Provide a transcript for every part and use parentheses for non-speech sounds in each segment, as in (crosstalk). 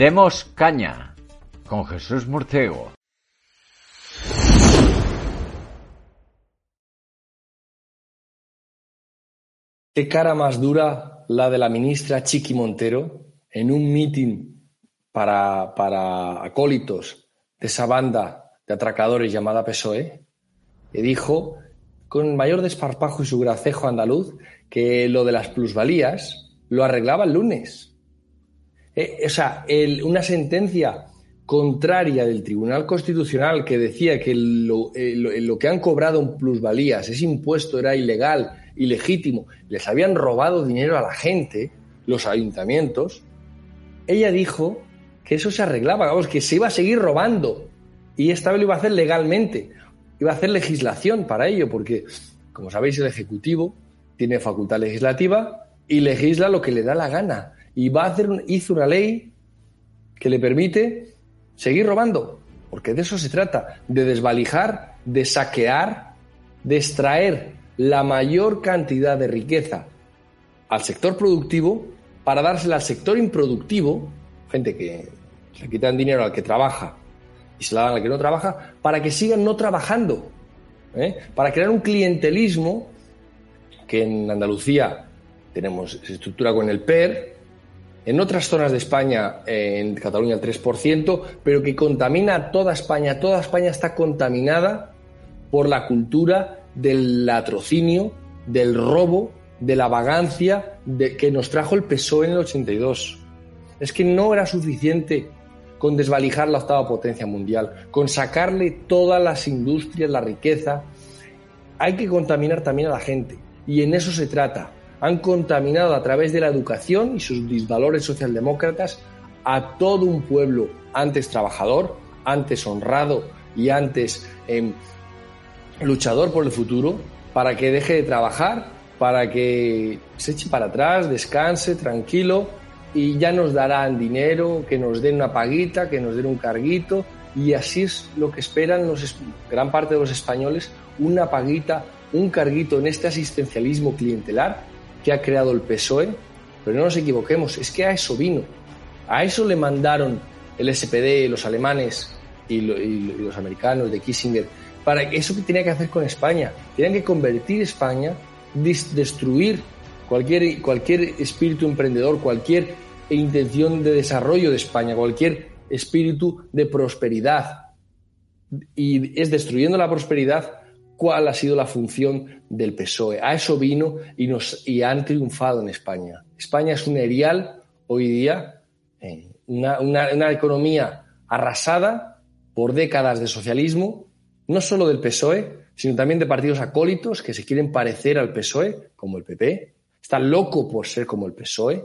Demos caña con Jesús Murciego. Qué cara más dura la de la ministra Chiqui Montero en un mitin para, para acólitos de esa banda de atracadores llamada PSOE, que dijo con mayor desparpajo y su gracejo andaluz que lo de las plusvalías lo arreglaba el lunes. Eh, o sea, una sentencia contraria del Tribunal Constitucional que decía que lo, eh, lo, que han cobrado en plusvalías, ese impuesto era ilegal, ilegítimo, les habían robado dinero a la gente, los ayuntamientos, ella dijo que eso se arreglaba, vamos, que se iba a seguir robando y esta vez lo iba a hacer legalmente, iba a hacer legislación para ello, porque, como sabéis, el Ejecutivo tiene facultad legislativa y legisla lo que le da la gana. Y va a hacer hizo una ley que le permite seguir robando, porque de eso se trata, de desvalijar, de saquear, de extraer la mayor cantidad de riqueza al sector productivo para dársela al sector improductivo, gente que le quitan dinero al que trabaja y se la dan al que no trabaja, para que sigan no trabajando, ¿eh? para crear un clientelismo que en Andalucía tenemos, se estructura con el PER, en otras zonas de España, en Cataluña el 3%, pero que contamina a toda España. Toda España está contaminada por la cultura del latrocinio, del robo, de la vagancia de, que nos trajo el PSOE en el 82. Es que no era suficiente con desvalijar la octava potencia mundial, con sacarle todas las industrias, la riqueza. Hay que contaminar también a la gente. Y en eso se trata han contaminado a través de la educación y sus disvalores socialdemócratas a todo un pueblo antes trabajador, antes honrado y antes em, luchador por el futuro, para que deje de trabajar, para que se eche para atrás, descanse, tranquilo, y ya nos darán dinero, que nos den una paguita, que nos den un carguito, y así es lo que esperan los, gran parte de los españoles, una paguita, un carguito en este asistencialismo clientelar que ha creado el PSOE, pero no nos equivoquemos, es que a eso vino. A eso le mandaron el SPD, los alemanes y, los americanos de Kissinger, para eso que tenía que hacer con España. Tenían que convertir España, destruir cualquier, cualquier espíritu emprendedor, cualquier intención de desarrollo de España, cualquier espíritu de prosperidad. Y es destruyendo la prosperidad cuál ha sido la función del PSOE. A eso vino y, nos, y han triunfado en España. España es un erial hoy día, eh, una, economía arrasada por décadas de socialismo, no solo del PSOE, sino también de partidos acólitos que se quieren parecer al PSOE, como el PP. Está loco por ser como el PSOE,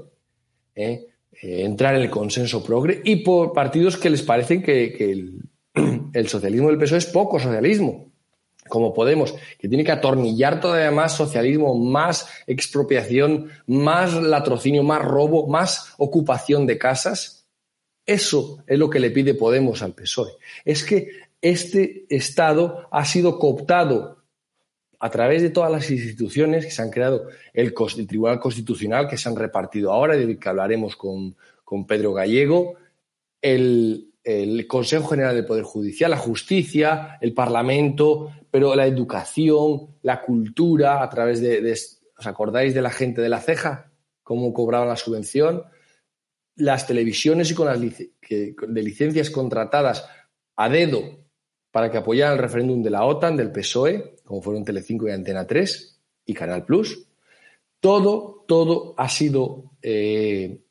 eh, eh, entrar en el consenso progre, y por partidos que les parecen que, el, (clears throat) el socialismo del PSOE es poco socialismo como Podemos, que tiene que atornillar todavía más socialismo, más expropiación, más latrocinio, más robo, más ocupación de casas. Eso es lo que le pide Podemos al PSOE. Es que este Estado ha sido cooptado a través de todas las instituciones que se han creado, el, Tribunal Constitucional que se han repartido ahora, del que hablaremos con, con Pedro Gallego, el, el Consejo General del Poder Judicial, la justicia, el Parlamento, pero la educación, la cultura, a través de, ¿os acordáis de la gente de la ceja? ¿Cómo cobraban la subvención? Las televisiones y con las de licencias contratadas a dedo para que apoyaran el referéndum de la OTAN, del PSOE, como fueron Telecinco y Antena 3 y Canal Plus. Todo, todo ha sido eh,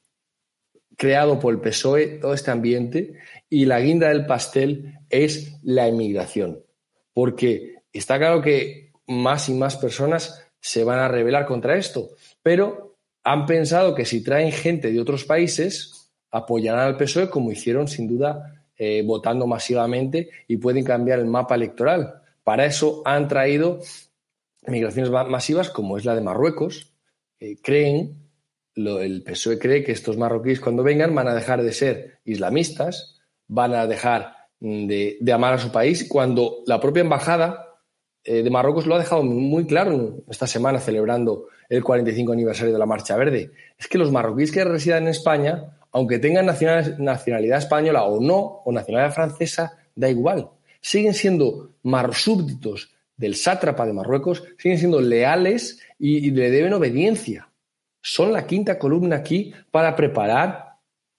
creado por el PSOE, todo este ambiente, y la guinda del pastel es la emigración. Porque está claro que más y más personas se van a rebelar contra esto, pero han pensado que si traen gente de otros países, apoyarán al PSOE como hicieron sin duda eh, votando masivamente y pueden cambiar el mapa electoral. Para eso han traído migraciones masivas como es la de Marruecos. creen el PSOE cree que estos marroquíes cuando vengan van a dejar de ser islamistas, van a dejar de, amar a su país, cuando la propia embajada eh, de Marruecos lo ha dejado muy claro esta semana celebrando el 45 aniversario de la Marcha Verde. Es que los marroquíes que residen en España, aunque tengan nacionalidad española o no, o nacionalidad francesa, da igual. Siguen siendo súbditos del sátrapa de Marruecos, siguen siendo leales y, le deben obediencia. Son la quinta columna aquí para preparar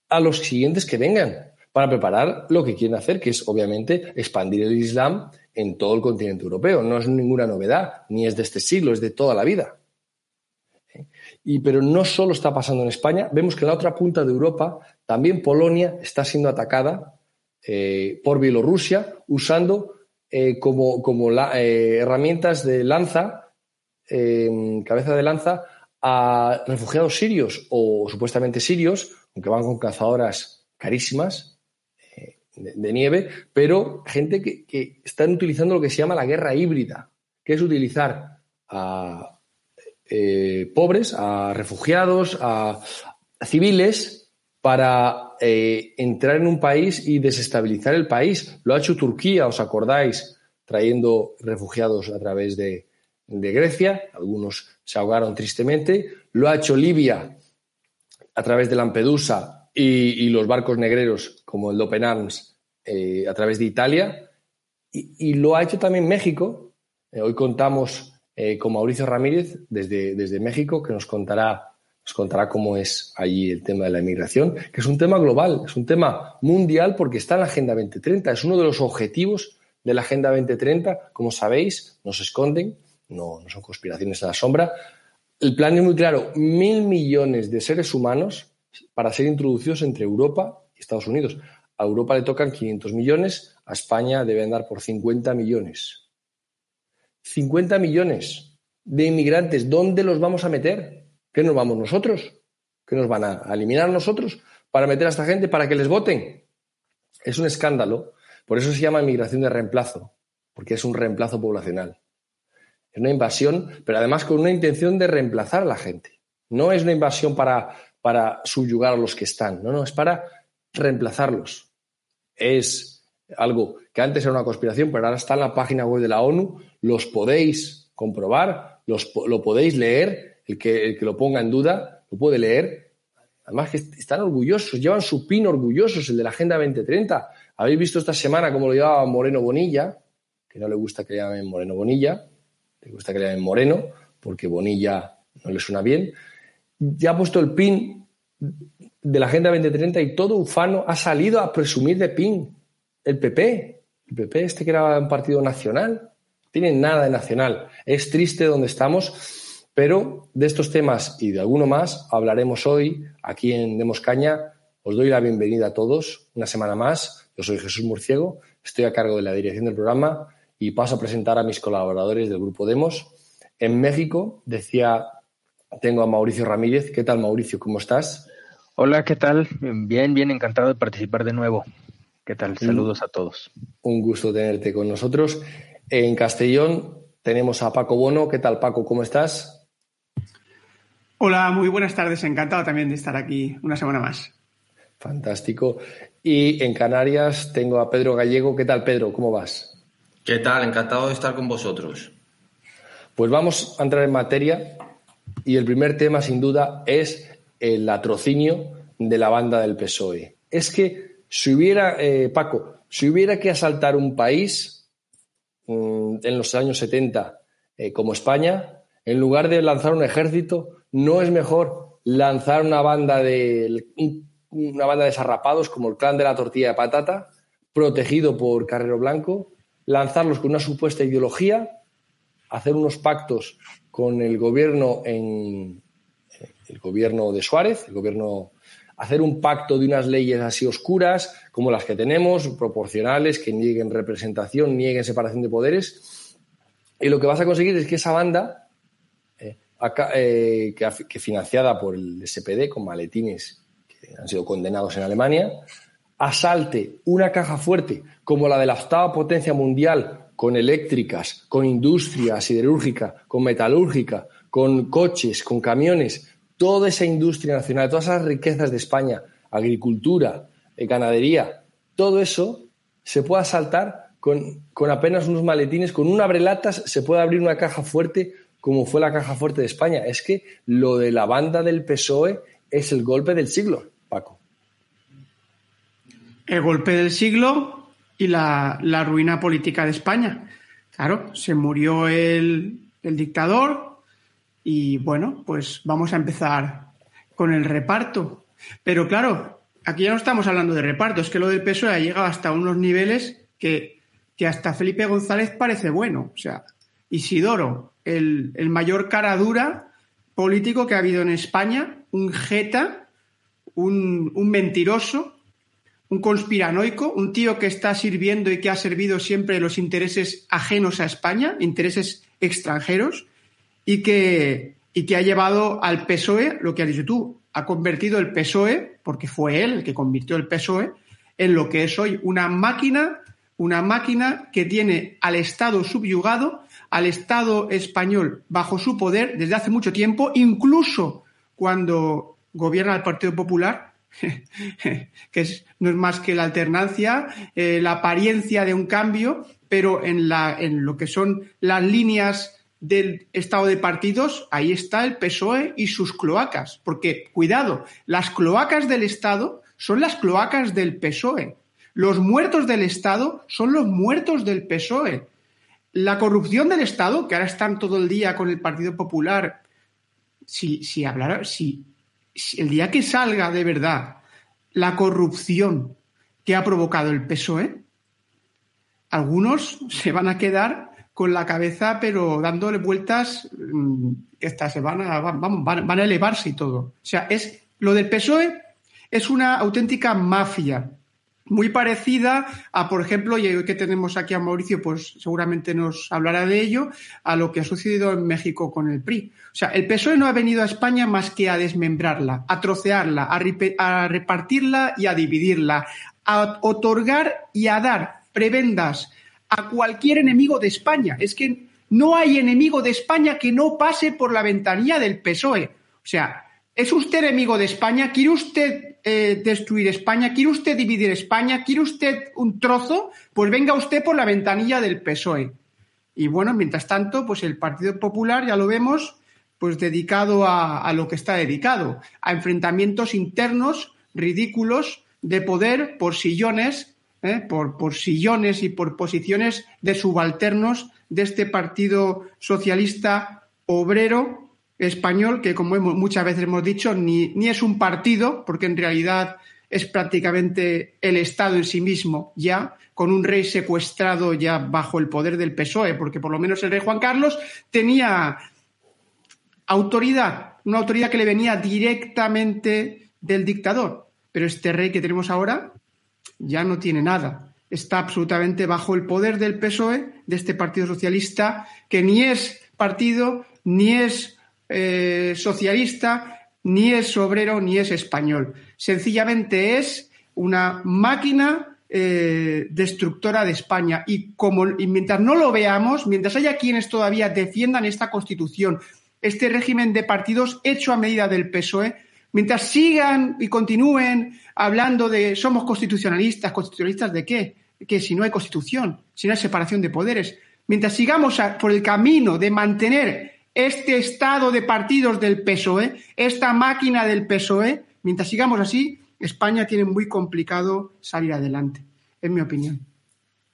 a los siguientes que vengan, para preparar lo que quieren hacer, que es obviamente expandir el Islam en todo el continente europeo. No es ninguna novedad, ni es de este siglo, es de toda la vida. Y, pero no solo está pasando en España, vemos que en la otra punta de Europa también Polonia está siendo atacada eh, por Bielorrusia usando eh, como, como eh, herramientas de lanza, cabeza de lanza, a refugiados sirios o supuestamente sirios, aunque van con cazadoras carísimas de, nieve, pero gente que, que están utilizando lo que se llama la guerra híbrida, que es utilizar a eh, pobres, a refugiados, a, civiles para eh, entrar en un país y desestabilizar el país. Lo ha hecho Turquía, ¿os acordáis? Trayendo refugiados a través de, Grecia, algunos se ahogaron tristemente. Lo ha hecho Libia a través de Lampedusa y, los barcos negreros como el Open Arms eh, a través de Italia. Y, lo ha hecho también México. hoy contamos eh, con Mauricio Ramírez desde, desde México, que nos contará, nos contará cómo es allí el tema de la inmigración, que es un tema global, es un tema mundial porque está en la Agenda 2030, es uno de los objetivos de la Agenda 2030. Como sabéis, no se esconden, no, no son conspiraciones a la sombra. El plan es muy claro, mil millones de seres humanos para ser introducidos entre Europa Estados Unidos. A Europa le tocan 500 millones, a España debe andar por 50 millones. 50 millones de inmigrantes, ¿dónde los vamos a meter? ¿Qué nos vamos nosotros? ¿Qué nos van a eliminar nosotros para meter a esta gente para que les voten? Es un escándalo. Por eso se llama inmigración de reemplazo, porque es un reemplazo poblacional. Es una invasión, pero además con una intención de reemplazar a la gente. No es una invasión para, para subyugar a los que están, no, no, es para reemplazarlos. Es algo que antes era una conspiración, pero ahora está en la página web de la ONU los podéis comprobar, los, lo podéis leer, el que, el que lo ponga en duda lo puede leer. Además que están orgullosos, llevan su pin orgullosos, el de la Agenda 2030. Habéis visto esta semana cómo lo llevaba Moreno Bonilla, que no le gusta que le llamen Moreno Bonilla, le gusta que le llamen Moreno, porque Bonilla no le suena bien. Ya ha puesto el pin de la Agenda 2030 y todo ufano ha salido a presumir de pin. El PP, el PP este que era un partido nacional, tiene nada de nacional. Es triste donde estamos, pero de estos temas y de alguno más hablaremos hoy aquí en Demos Caña. Os doy la bienvenida a todos una semana más. Yo soy Jesús Murciego, estoy a cargo de la dirección del programa y paso a presentar a mis colaboradores del grupo Demos. En México, decía, tengo a Mauricio Ramírez. ¿Qué tal, Mauricio? ¿Cómo estás? Hola, ¿qué tal? Bien, bien, encantado de participar de nuevo. ¿Qué tal? Saludos a todos. Un gusto tenerte con nosotros. En Castellón tenemos a Paco Bono. ¿Qué tal, Paco? ¿Cómo estás? Hola, muy buenas tardes. Encantado también de estar aquí una semana más. Fantástico. Y en Canarias tengo a Pedro Gallego. ¿Qué tal, Pedro? ¿Cómo vas? ¿Qué tal? Encantado de estar con vosotros. Pues vamos a entrar en materia y el primer tema, sin duda, es el latrocinio de la banda del PSOE. Es que si hubiera, eh, Paco, si hubiera que asaltar un país, Mm, en los años 70 eh, como España, en lugar de lanzar un ejército, no es mejor lanzar una banda de una banda de sarrapados como el clan de la tortilla de patata, protegido por Carrero Blanco, lanzarlos con una supuesta ideología, hacer unos pactos con el gobierno en el gobierno de Suárez, el gobierno hacer un pacto de unas leyes así oscuras como las que tenemos, proporcionales, que nieguen representación, nieguen separación de poderes. Y lo que vas a conseguir es que esa banda, eh, eh, que, financiada por el SPD con maletines que han sido condenados en Alemania, asalte una caja fuerte como la de la octava potencia mundial, con eléctricas, con industria siderúrgica, con metalúrgica, con coches, con camiones, toda esa industria nacional, todas esas riquezas de España, agricultura, eh, ganadería, todo eso se puede asaltar con, apenas unos maletines, con un abrelatas se puede abrir una caja fuerte como fue la caja fuerte de España. Es que lo de la banda del PSOE es el golpe del siglo, Paco. el golpe del siglo y la, ruina política de España. Claro, se murió el, el dictador y bueno, pues vamos a empezar con el reparto. Pero claro, aquí ya no estamos hablando de reparto, es que lo del PSOE ha llegado hasta unos niveles que, que hasta Felipe González parece bueno. O sea, Isidoro, el, el mayor cara dura político que ha habido en España, un jeta, un, un mentiroso, un conspiranoico, un tío que está sirviendo y que ha servido siempre los intereses ajenos a España, intereses extranjeros, y que, y que ha llevado al PSOE, lo que has dicho tú, ha convertido el PSOE, porque fue él el que convirtió el PSOE, en lo que es hoy una máquina, una máquina que tiene al Estado subyugado, al Estado español bajo su poder desde hace mucho tiempo, incluso cuando gobierna el Partido Popular, (laughs) que no es más que la alternancia, eh, la apariencia de un cambio, pero en, la, en lo que son las líneas del estado de partidos, ahí está el PSOE y sus cloacas. Porque, cuidado, las cloacas del Estado son las cloacas del PSOE. Los muertos del Estado son los muertos del PSOE. La corrupción del Estado, que ahora están todo el día con el Partido Popular, si, si hablara, si, si el día que salga de verdad la corrupción que ha provocado el PSOE, algunos se van a quedar con la cabeza, pero dándole vueltas, mm, estas se van a, van, van a elevarse y todo. O sea, es lo del PSOE es una auténtica mafia, muy parecida a, por ejemplo, y hoy que tenemos aquí a Mauricio, pues seguramente nos hablará de ello, a lo que ha sucedido en México con el PRI. O sea, el PSOE no ha venido a España más que a desmembrarla, a trocearla, a repartirla y a dividirla, a otorgar y a dar prebendas a cualquier enemigo de España. Es que no hay enemigo de España que no pase por la ventanilla del PSOE. O sea, ¿es usted enemigo de España? ¿Quiere usted eh, destruir España? ¿Quiere usted dividir España? ¿Quiere usted un trozo? Pues venga usted por la ventanilla del PSOE. Y bueno, mientras tanto, pues el Partido Popular, ya lo vemos, pues dedicado a, a lo que está dedicado, a enfrentamientos internos ridículos de poder por sillones ¿eh? por, por sillones y por posiciones de subalternos de este Partido Socialista Obrero Español, que como muchas veces hemos dicho, ni es un partido, porque en realidad es prácticamente el Estado en sí mismo ya, con un rey secuestrado ya bajo el poder del PSOE, porque por lo menos el rey Juan Carlos tenía autoridad, una autoridad que le venía directamente del dictador. Pero este rey que tenemos ahora ya no tiene nada. Está absolutamente bajo el poder del PSOE, de este Partido Socialista, que ni es partido, ni es eh, socialista, ni es obrero, ni es español. Sencillamente es una máquina eh, destructora de España. Y, como, y mientras no lo veamos, mientras haya quienes todavía defiendan esta constitución, este régimen de partidos hecho a medida del PSOE, mientras sigan y continúen hablando de somos constitucionalistas, constitucionalistas de qué? Que si no hay constitución, si no hay separación de poderes, mientras sigamos por el camino de mantener este estado de partidos del PSOE, esta máquina del PSOE, mientras sigamos así, España tiene muy complicado salir adelante, en mi opinión.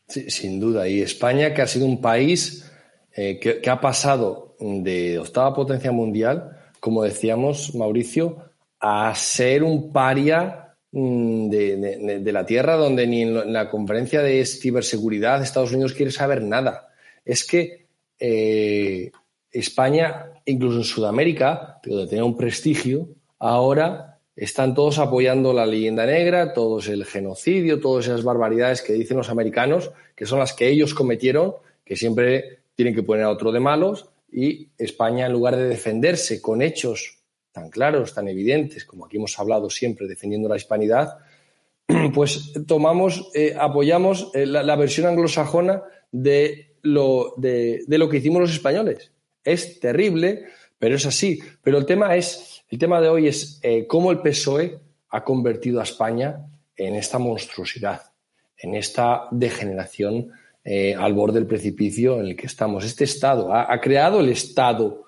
sin duda. Y España, que ha sido un país eh, que, ha pasado de octava potencia mundial, como decíamos, Mauricio, a ser un paria mm, de, la Tierra donde ni en la conferencia de ciberseguridad Estados Unidos quiere saber nada. Es que eh, España, incluso en Sudamérica, donde tenía un prestigio, ahora están todos apoyando la leyenda negra, todos el genocidio, todas esas barbaridades que dicen los americanos, que son las que ellos cometieron, que siempre tienen que poner a otro de malos, y España, en lugar de defenderse con hechos tan claros, tan evidentes, como aquí hemos hablado siempre defendiendo la hispanidad, (clears throat) pues tomamos, eh, apoyamos eh, la, versión anglosajona de lo, de, lo que hicimos los españoles. Es terrible, pero es así. Pero el tema es, el tema de hoy es eh, cómo el PSOE ha convertido a España en esta monstruosidad, en esta degeneración al borde del precipicio en el que estamos. Este Estado ha, ha creado el Estado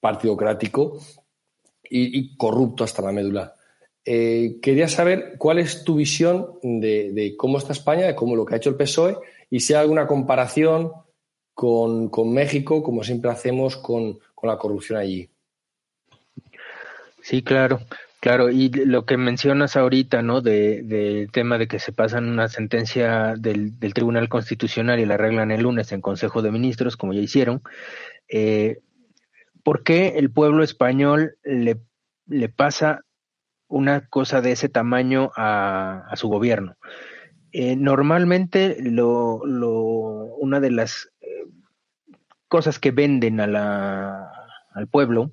partidocrático y, corrupto hasta la médula. eh, quería saber cuál es tu visión de, cómo está España, de cómo lo que ha hecho el PSOE y si hay alguna comparación con, México, como siempre hacemos con, la corrupción allí. Sí, claro. Claro, y lo que mencionas ahorita, ¿no? Del de tema de que se pasan una sentencia del, Tribunal Constitucional y la arreglan el lunes en Consejo de Ministros, como ya hicieron. Eh, ¿Por qué el pueblo español le, le pasa una cosa de ese tamaño a, su gobierno. Eh, normalmente lo, una de las eh, cosas que venden al pueblo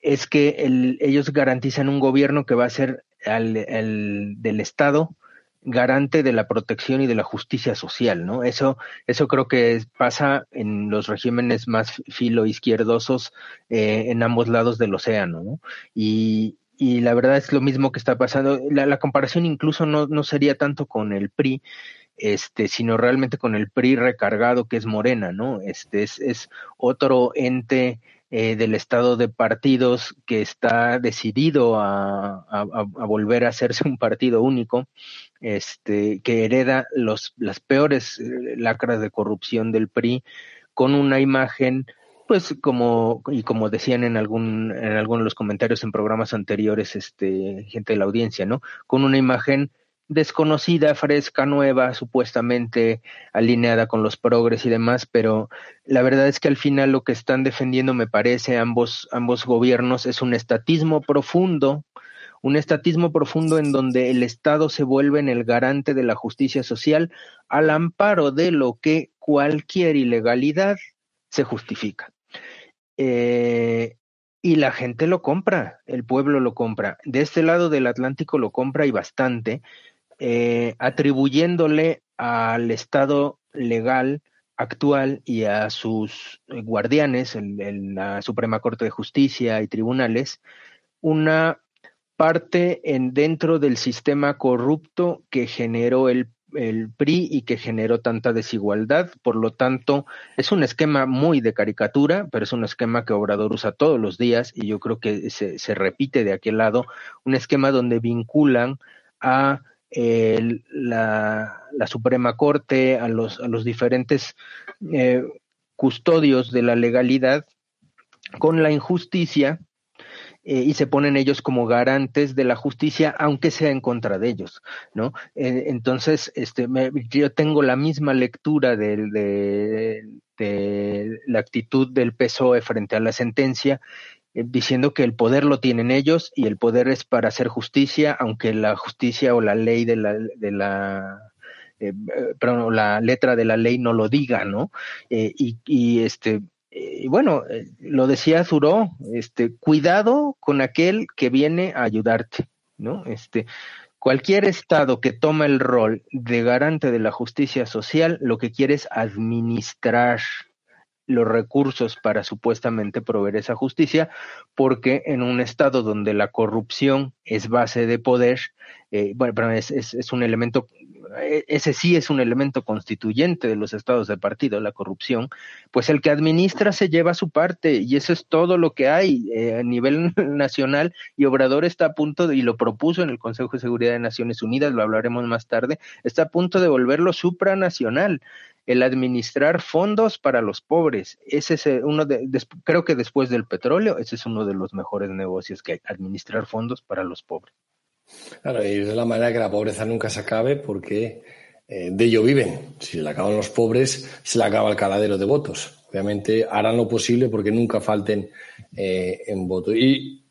es que ellos garantizan un gobierno que va a ser del Estado garante de la protección y de la justicia social, ¿no? Eso, eso creo que pasa en los regímenes más filo izquierdosos eh, en ambos lados del océano, ¿no? Y, y la verdad es lo mismo que está pasando. La, comparación incluso no, no, sería tanto con el PRI, este, sino realmente con el PRI recargado que es Morena, ¿no? Este es, es otro ente eh, del estado de partidos que está decidido a, a, volver a hacerse (laughs) un partido único, este, que hereda los, las peores eh, lacras de corrupción del PRI con una imagen pues como y como decían en algún en algunos de los comentarios en programas anteriores este gente de la audiencia no con una imagen desconocida fresca nueva supuestamente alineada con los progres y demás pero la verdad es que al final lo que están defendiendo me parece ambos ambos gobiernos es un estatismo profundo un estatismo profundo en donde el Estado se vuelve en el garante de la justicia social al amparo de lo que cualquier ilegalidad se justifica. Eh, y la gente lo compra, el pueblo lo compra. De este lado del Atlántico lo compra y bastante, eh, atribuyéndole al Estado legal actual y a sus guardianes, en, la Suprema Corte de Justicia y tribunales, una parte en dentro del sistema corrupto que generó el el PRI y que generó tanta desigualdad. Por lo tanto, es un esquema muy de caricatura, pero es un esquema que Obrador usa todos los días y yo creo que se, se repite de aquel lado, un esquema donde vinculan a la, la, Suprema Corte, a los, a los diferentes eh, custodios de la legalidad con la injusticia eh, y se ponen ellos como garantes de la justicia, aunque sea en contra de ellos, ¿no? Eh, entonces, este, yo tengo la misma lectura de, de, la actitud del PSOE frente a la sentencia, diciendo que el poder lo tienen ellos y el poder es para hacer justicia, aunque la justicia o la ley de la, de la perdón, la letra de la ley no lo diga, ¿no? y, y este bueno, eh, lo decía Zuró, este, cuidado con aquel que viene a ayudarte, ¿no? Este, cualquier estado que toma el rol de garante de la justicia social, lo que quiere es administrar los recursos para supuestamente proveer esa justicia, porque en un estado donde la corrupción es base de poder, eh, bueno, es, es, un elemento ese sí es un elemento constituyente de los estados de partido, la corrupción, pues el que administra se lleva su parte y eso es todo lo que hay eh, a nivel (laughs) nacional y Obrador está a punto, y lo propuso en el Consejo de Seguridad de Naciones Unidas, lo hablaremos más tarde, está a punto de volverlo supranacional el administrar fondos para los pobres. Ese es eh, uno de, creo que después del petróleo, ese es uno de los mejores negocios que hay, administrar fondos para los pobres. Claro, y de la manera que la pobreza nunca se acabe porque eh, de ello viven. Si se le acaban los pobres, se le acaba el caladero de votos. Obviamente harán lo posible porque nunca falten eh, en votos. Y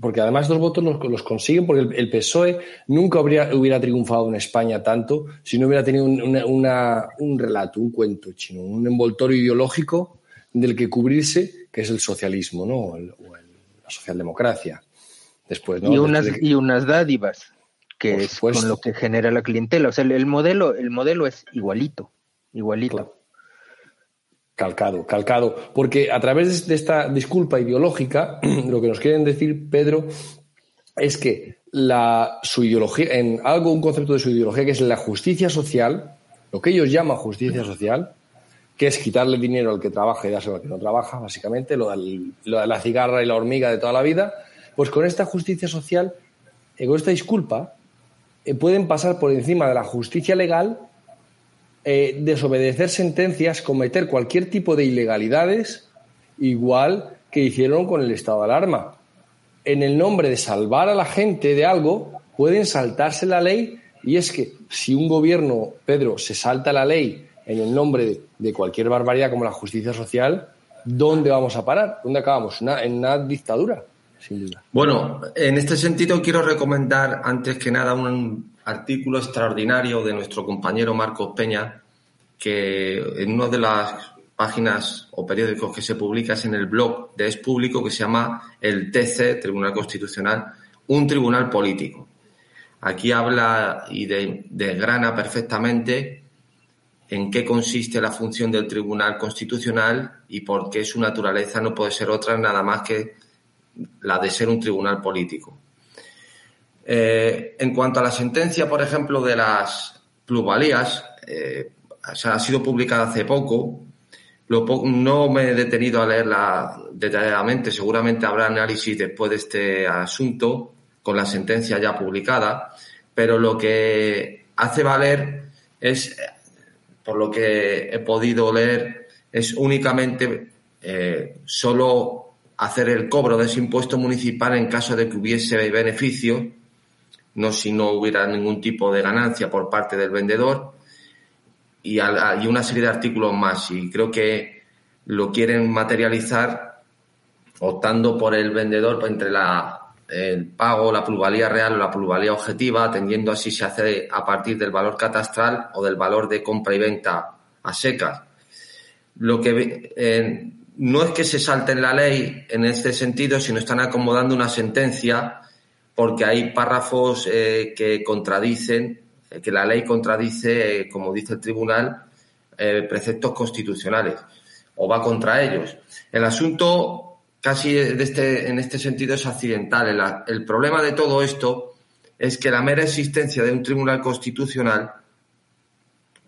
porque además los votos los, consiguen porque el, PSOE nunca hubiera triunfado en España tanto si no hubiera tenido un, relato, un cuento chino, un envoltorio ideológico del que cubrirse, que es el socialismo, ¿no? o la socialdemocracia y, unas, y unas dádivas, que es con lo que genera la clientela. O sea, el, modelo, el modelo es igualito, igualito. Calcado, calcado. Porque a través de esta disculpa ideológica, (clears throat) lo que nos quieren decir, Pedro, es que la, su ideología, en algo, un concepto de su ideología, que es la justicia social, lo que ellos llaman justicia social, que es quitarle dinero al que trabaja y dárselo al que no trabaja, básicamente, lo de la cigarra y la hormiga de toda la vida, pues con esta justicia social y con esta disculpa, eh, pueden pasar por encima de la justicia legal, eh, desobedecer sentencias, cometer cualquier tipo de ilegalidades, igual que hicieron con el estado de alarma. En el nombre de salvar a la gente de algo, pueden saltarse la ley y es que si un gobierno, Pedro, se salta la ley en el nombre de, cualquier barbaridad como la justicia social, ¿dónde vamos a parar? ¿Dónde acabamos? en una dictadura, sin duda. Bueno, en este sentido quiero recomendar antes que nada un artículo extraordinario de nuestro compañero Marcos Peña, que en una de las páginas o periódicos que se publica es en el blog de Es Público que se llama el TC, Tribunal Constitucional, un tribunal político. Aquí habla y desgrana perfectamente en qué consiste la función del Tribunal Constitucional y por qué su naturaleza no puede ser otra nada más que la de ser un tribunal político. Eh, en cuanto a la sentencia, por ejemplo, de las plusvalías, eh, ha sido publicada hace poco. no me he detenido a leerla detalladamente, seguramente habrá análisis después de este asunto con la sentencia ya publicada, pero lo que hace valer es, por lo que he podido leer, es únicamente eh, solo hacer el cobro de ese impuesto municipal en caso de que hubiese beneficio, no si no hubiera ningún tipo de ganancia por parte del vendedor, y, una serie de artículos más. Y creo que lo quieren materializar optando por el vendedor entre la el pago, la plusvalía real o la plusvalía objetiva, atendiendo así se hace a partir del valor catastral o del valor de compra y venta a secas. Lo que no es que se salte en la ley en este sentido, sino están acomodando una sentencia porque hay párrafos eh, que contradicen, eh, que la ley contradice, como dice el tribunal, preceptos constitucionales o va contra ellos. El asunto casi de este, en este sentido es accidental. El, problema de todo esto es que la mera existencia de un tribunal constitucional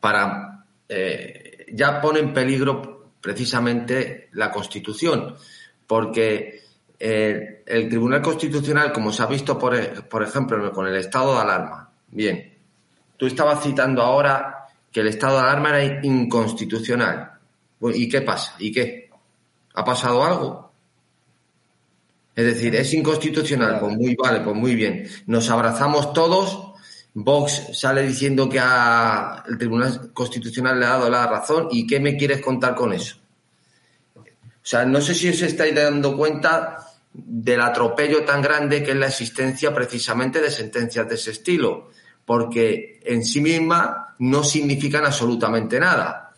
para eh, ya pone en peligro precisamente la Constitución, porque eh, el Tribunal Constitucional, como se ha visto por, por ejemplo con el estado de alarma, bien, tú estabas citando ahora que el estado de alarma era inconstitucional. ¿Y qué pasa? ¿Y qué? ¿Ha pasado algo? Es decir, es inconstitucional, pues muy vale, pues muy bien. Nos abrazamos todos. Vox sale diciendo que el Tribunal Constitucional le ha dado la razón. ¿Y qué me quieres contar con eso? O sea, no sé si os estáis dando cuenta del atropello tan grande que es la existencia precisamente de sentencias de ese estilo, porque en sí misma no significan absolutamente nada.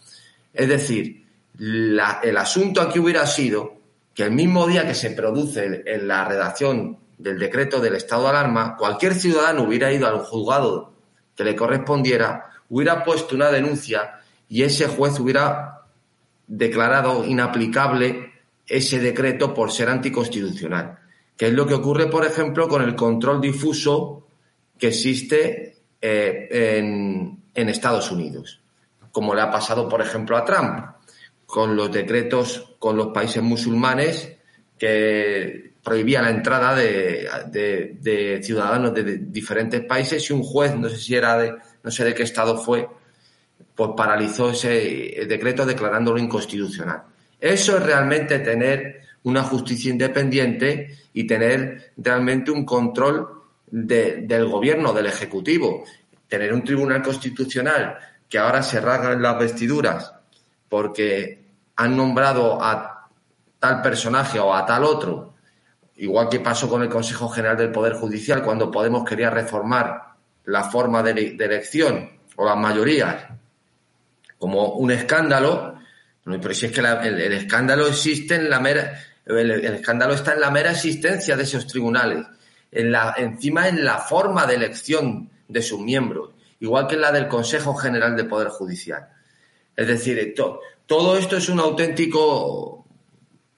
Es decir, el asunto aquí hubiera sido que el mismo día que se produce en la redacción del decreto del estado de alarma, cualquier ciudadano hubiera ido al juzgado que le correspondiera, hubiera puesto una denuncia y ese juez hubiera declarado inaplicable ese decreto por ser anticonstitucional. Que es lo que ocurre, por ejemplo, con el control difuso que existe eh, en, en Estados Unidos, como le ha pasado, por ejemplo, a Trump con los decretos con los países musulmanes que prohibía la entrada de, ciudadanos de diferentes países y un juez, no sé si era de, no sé de qué estado fue, pues paralizó ese decreto declarándolo inconstitucional. Eso es realmente tener una justicia independiente y tener realmente un control del gobierno, del Ejecutivo. Tener un tribunal constitucional que ahora se rasgan las vestiduras porque han nombrado a tal personaje o a tal otro, igual que pasó con el Consejo General del Poder Judicial cuando Podemos quería reformar la forma de, elección o las mayorías como un escándalo, pero si es que el, escándalo existe en la mera, el, escándalo está en la mera existencia de esos tribunales, en la, encima en la forma de elección de sus miembros, igual que en la del Consejo General del Poder Judicial. Es decir, todo esto es un auténtico,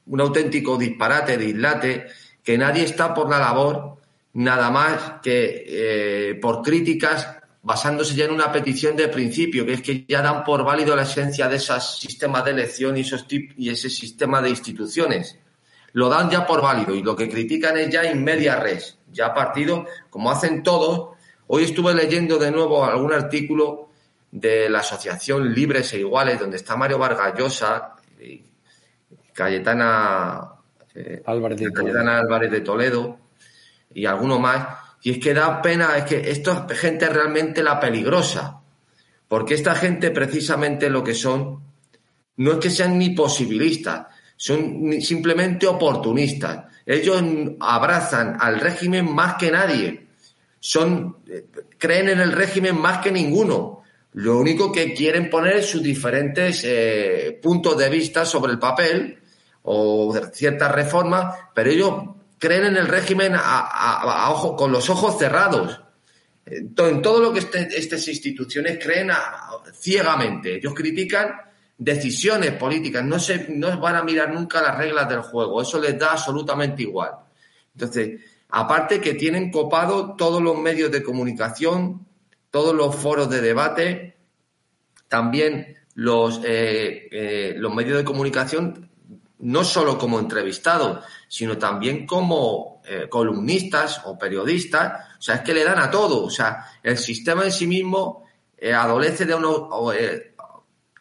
un auténtico disparate, dislate, que nadie está por la labor nada más que eh, por críticas basándose ya en una petición de principio, que es que ya dan por válido la esencia de esos sistemas de elección y, esos y ese sistema de instituciones. Lo dan ya por válido y lo que critican es ya in media res. ya partidos, como hacen todos. Hoy estuve leyendo de nuevo algún artículo de la Asociación Libres e Iguales, donde está Mario Vargas Llosa, y Cayetana, eh, Álvarez, de Cayetana Álvarez de Toledo y alguno más. Y es que da pena, es que esto es gente realmente la peligrosa, porque esta gente precisamente lo que son, no es que sean ni posibilistas, son simplemente oportunistas. Ellos abrazan al régimen más que nadie. Son, creen en el régimen más que ninguno. Lo único que quieren poner es sus diferentes eh, puntos de vista sobre el papel o ciertas reformas, pero ellos creen en el régimen a, ojo, con los ojos cerrados. En todo lo que este, estas instituciones creen ciegamente. Ellos critican decisiones políticas, no, se, no van a mirar nunca las reglas del juego, eso les da absolutamente igual. Entonces, aparte que tienen copado todos los medios de comunicación, todos los foros de debate, también los, eh, eh, los medios de comunicación, no solo como entrevistados, sino también como eh, columnistas o periodistas, o sea, es que le dan a todo, o sea, el sistema en sí mismo adolece de uno,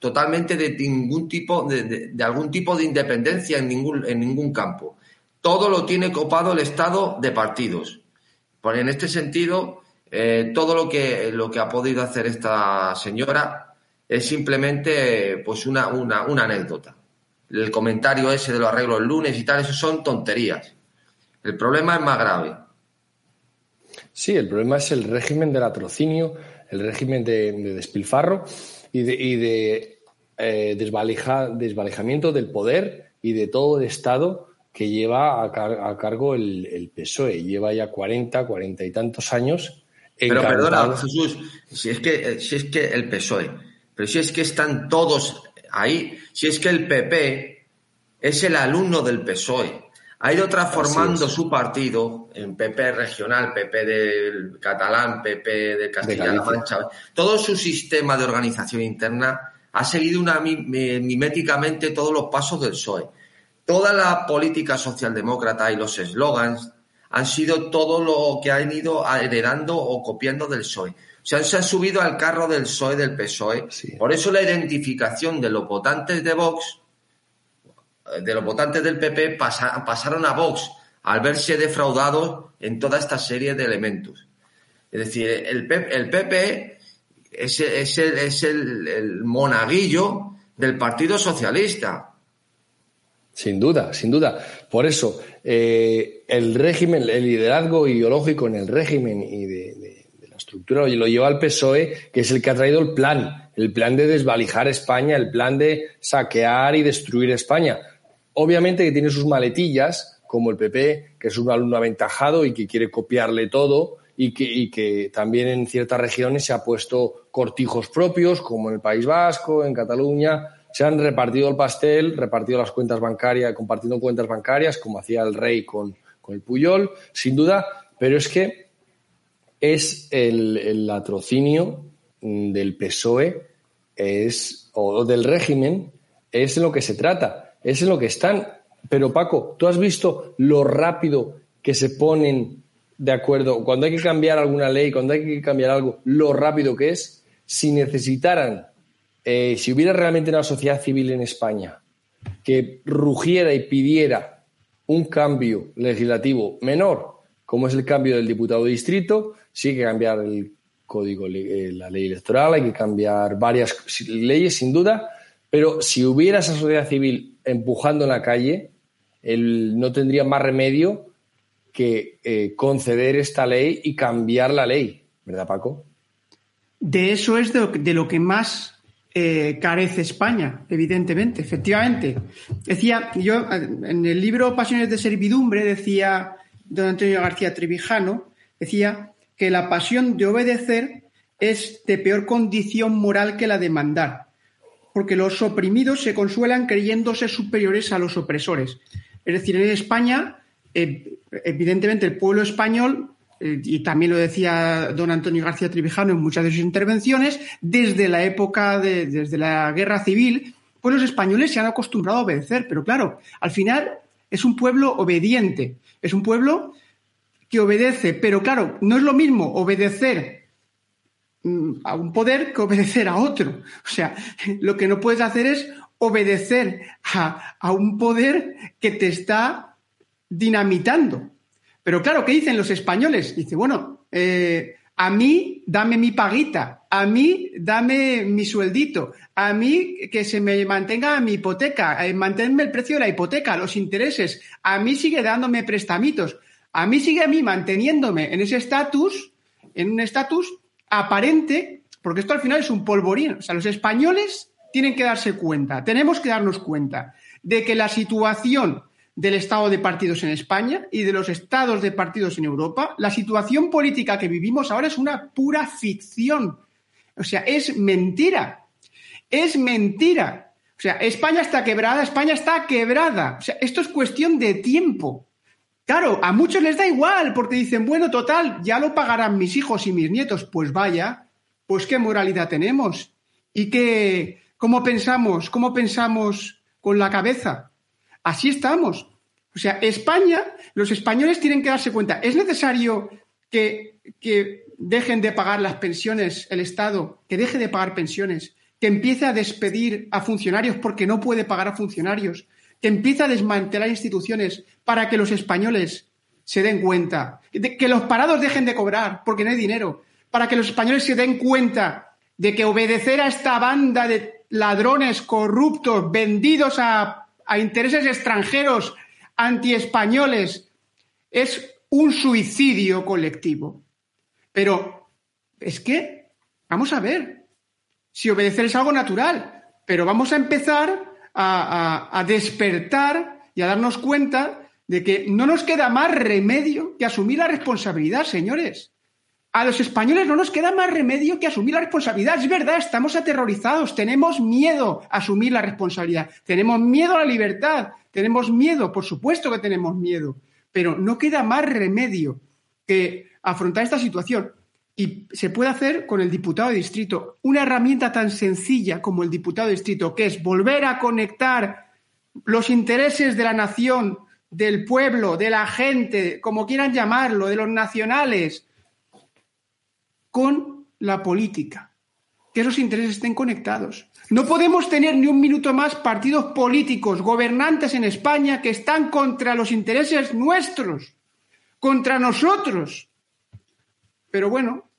totalmente de ningún tipo, de, algún tipo de independencia en ningún, en ningún campo. Todo lo tiene copado el Estado de partidos. Pues en este sentido, eh, todo lo que, lo que ha podido hacer esta señora es simplemente pues una, una, una anécdota. El comentario ese de los arreglos el lunes y tal, eso son tonterías. El problema es más grave. Sí, el problema es el régimen del atrocinio, el régimen de, despilfarro y de eh, desvalejamiento del poder y de todo el Estado que lleva a, cargo el, PSOE. Lleva ya 40, 40 y tantos años. Pero perdona, Jesús, si es, que, si es que el PSOE, pero si es que están todos ahí, si es que el PP es el alumno del PSOE. Ha ido transformando su partido en PP regional, PP del catalán, PP de Castilla-La Mancha, todo su sistema de organización interna ha seguido una, miméticamente todos los pasos del PSOE. Toda la política socialdemócrata y los eslogans han sido todo lo que han ido heredando o copiando del PSOE. Se han subido al carro del PSOE, del PSOE. Por eso la identificación de los votantes de Vox, de los votantes del PP, pasaron a Vox al verse defraudados en toda esta serie de elementos. Es decir, el el PP es, es, el, es el, monaguillo del Partido Socialista. Sin duda, sin duda. Por eso, eh, el régimen, el liderazgo ideológico en el régimen y de, estructura lo lleva al PSOE, que es el que ha traído el plan, el plan de desvalijar España, el plan de saquear y destruir España. Obviamente que tiene sus maletillas, como el PP, que es un alumno aventajado y que quiere copiarle todo, y que, y que también en ciertas regiones se ha puesto cortijos propios, como en el País Vasco, en Cataluña. Se han repartido el pastel, repartido las cuentas bancarias, compartiendo cuentas bancarias, como hacía el rey con, con el Puyol, sin duda, pero es que es el, el latrocinio del PSOE es, o del régimen, es en lo que se trata, es en lo que están. Pero Paco, ¿tú has visto lo rápido que se ponen de acuerdo, cuando hay que cambiar alguna ley, cuando hay que cambiar algo, lo rápido que es, si necesitaran, eh, si hubiera realmente una sociedad civil en España que rugiera y pidiera un cambio legislativo menor, como es el cambio del diputado de distrito, sí hay que cambiar el código, eh, la ley electoral, hay que cambiar varias leyes, sin duda, pero si hubiera esa sociedad civil empujando en la calle, él no tendría más remedio que eh, conceder esta ley y cambiar la ley, ¿verdad, Paco? De eso es de lo que, más eh, carece España, evidentemente, efectivamente. Decía, yo en el libro Pasiones de Servidumbre decía don Antonio García Trevijano, decía que la pasión de obedecer es de peor condición moral que la de mandar, porque los oprimidos se consuelan creyéndose superiores a los opresores. Es decir, en España eh, evidentemente el pueblo español, eh, y también lo decía don Antonio García Trivijano en muchas de sus intervenciones, desde la época de, desde la guerra civil, pues los españoles se han acostumbrado a obedecer, pero claro, al final es un pueblo obediente, es un pueblo que obedece, pero claro, no es lo mismo obedecer mm, a un poder que obedecer a otro. O sea, lo que no puedes hacer es obedecer a, un poder que te está dinamitando. Pero claro, ¿qué dicen los españoles? Dice, bueno, eh, a mí dame mi paguita, a mí dame mi sueldito, a mí que se me mantenga mi hipoteca, eh, manténme el precio de la hipoteca, los intereses, a mí sigue dándome prestamitos, a mí sigue a mí manteniéndome en ese estatus, en un estatus aparente, porque esto al final es un polvorín. O sea, los españoles tienen que darse cuenta, tenemos que darnos cuenta de que la situación del estado de partidos en España y de los estados de partidos en Europa, la situación política que vivimos ahora es una pura ficción. O sea, es mentira. Es mentira. O sea, España está quebrada, España está quebrada. O sea, esto es cuestión de tiempo. Claro, a muchos les da igual porque dicen, bueno, total, ya lo pagarán mis hijos y mis nietos. Pues vaya, pues qué moralidad tenemos. ¿Y qué, cómo pensamos? ¿Cómo pensamos con la cabeza? Así estamos. O sea, España, los españoles tienen que darse cuenta, es necesario que, dejen de pagar las pensiones, el Estado, que deje de pagar pensiones, que empiece a despedir a funcionarios porque no puede pagar a funcionarios, que empiece a desmantelar instituciones para que los españoles se den cuenta, que los parados dejen de cobrar porque no hay dinero, para que los españoles se den cuenta de que obedecer a esta banda de ladrones corruptos vendidos a intereses extranjeros antiespañoles es un suicidio colectivo. Pero es que, vamos a ver, si obedecer es algo natural, pero vamos a empezar a despertar y a darnos cuenta de que no nos queda más remedio que asumir la responsabilidad, señores a los españoles no nos queda más remedio que asumir la responsabilidad. Es verdad, estamos aterrorizados, tenemos miedo a asumir la responsabilidad, tenemos miedo a la libertad, tenemos miedo, por supuesto que tenemos miedo, pero no queda más remedio que afrontar esta situación. Y se puede hacer con el diputado de distrito. Una herramienta tan sencilla como el diputado de distrito, que es volver a conectar los intereses de la nación, del pueblo, de la gente, como quieran llamarlo, de los nacionales, con la política, que esos intereses estén conectados. No podemos tener ni un minuto más partidos políticos, gobernantes en España que están contra los intereses nuestros, contra nosotros. Pero bueno,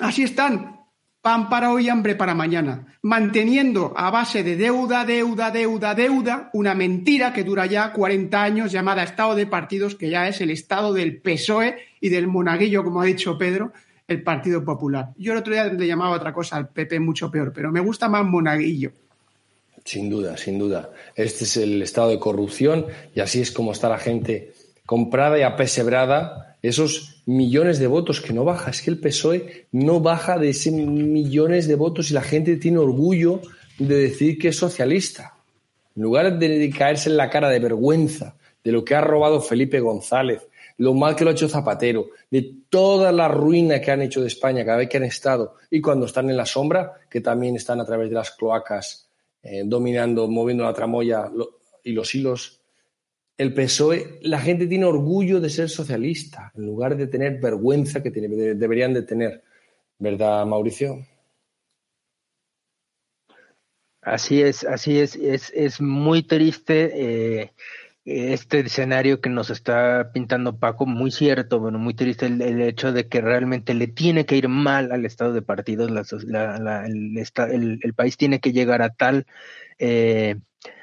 así están, pan para hoy, hambre para mañana, manteniendo a base de deuda, deuda, deuda, deuda, una mentira que dura ya 40 años llamada Estado de Partidos, que ya es el Estado del PSOE y del monaguillo, como ha dicho Pedro, el Partido Popular. Yo el otro día le llamaba otra cosa al PP mucho peor, pero me gusta más Monaguillo. Sin duda, sin duda. Este es el estado de corrupción y así es como está la gente comprada y apesebrada. Esos millones de votos que no baja. Es que el PSOE no baja de esos millones de votos y la gente tiene orgullo de decir que es socialista. En lugar de caerse en la cara de vergüenza de lo que ha robado Felipe González, lo mal que lo ha hecho Zapatero, de toda la ruina que han hecho de España cada vez que han estado y cuando están en la sombra, que también están a través de las cloacas eh, dominando, moviendo la tramoya y los hilos. El PSOE, la gente tiene orgullo de ser socialista en lugar de tener vergüenza que deberían de tener. ¿Verdad, Mauricio? Así es, así es, es, es muy triste. Eh, este escenario que nos está pintando Paco, muy cierto, bueno, muy triste el, hecho de que realmente le tiene que ir mal al estado de partidos, el, país tiene que llegar a tal, eh,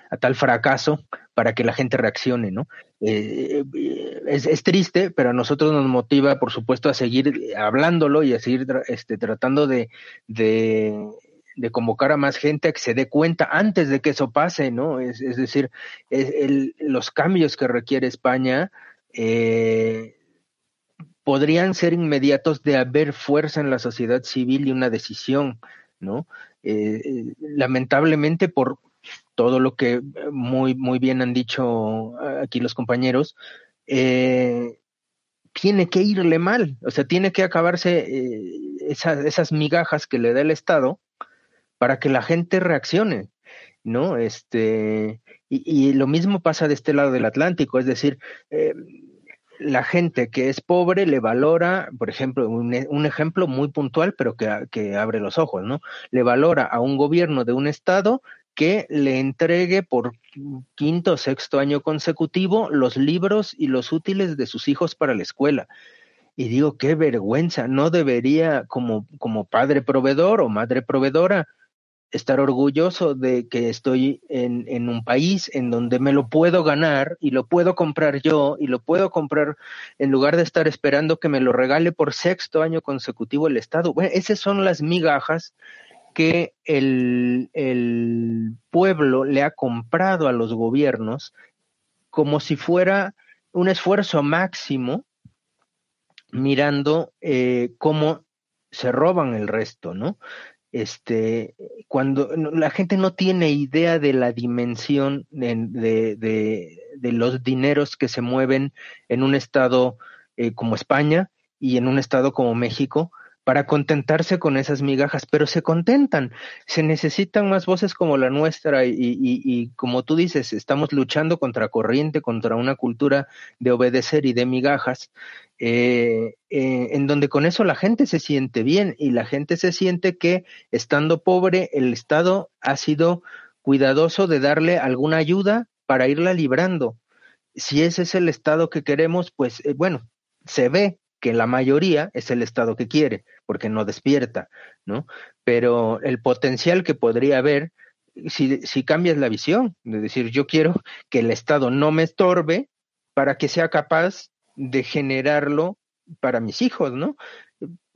a tal fracaso para que la gente reaccione, ¿no? Eh, es, es, triste, pero a nosotros nos motiva, por supuesto, a seguir hablándolo y a seguir este, tratando de, de convocar a más gente a que se dé cuenta antes de que eso pase, ¿no? Es, es decir, el, los cambios que requiere España eh, podrían ser inmediatos de haber fuerza en la sociedad civil y una decisión, ¿no? Eh, lamentablemente por todo lo que muy, muy bien han dicho aquí los compañeros, eh, tiene que irle mal, o sea, tiene que acabarse esas, esas migajas que le da el Estado para que la gente reaccione, ¿no? Este, y, lo mismo pasa de este lado del Atlántico, es decir, eh, la gente que es pobre le valora, por ejemplo, un, ejemplo muy puntual, pero que, abre los ojos, ¿no? Le valora a un gobierno de un estado que le entregue por quinto o sexto año consecutivo los libros y los útiles de sus hijos para la escuela. Y digo, qué vergüenza, no debería como, como padre proveedor o madre proveedora estar orgulloso de que estoy en, en, un país en donde me lo puedo ganar y lo puedo comprar yo y lo puedo comprar en lugar de estar esperando que me lo regale por sexto año consecutivo el Estado. Bueno, esas son las migajas que el, el pueblo le ha comprado a los gobiernos como si fuera un esfuerzo máximo mirando eh, cómo se roban el resto, ¿no? este, cuando la gente no tiene idea de la dimensión de, de, los dineros que se mueven en un estado eh, como España y en un estado como México, para contentarse con esas migajas, pero se contentan. Se necesitan más voces como la nuestra y, y, como tú dices, estamos luchando contra corriente, contra una cultura de obedecer y de migajas, eh, eh, en donde con eso la gente se siente bien y la gente se siente que estando pobre el Estado ha sido cuidadoso de darle alguna ayuda para irla librando. Si ese es el Estado que queremos, pues eh, bueno, se ve que la mayoría es el Estado que quiere, porque no despierta, ¿no? Pero el potencial que podría haber, si, si cambias la visión, de decir, yo quiero que el Estado no me estorbe para que sea capaz de generarlo para mis hijos, ¿no?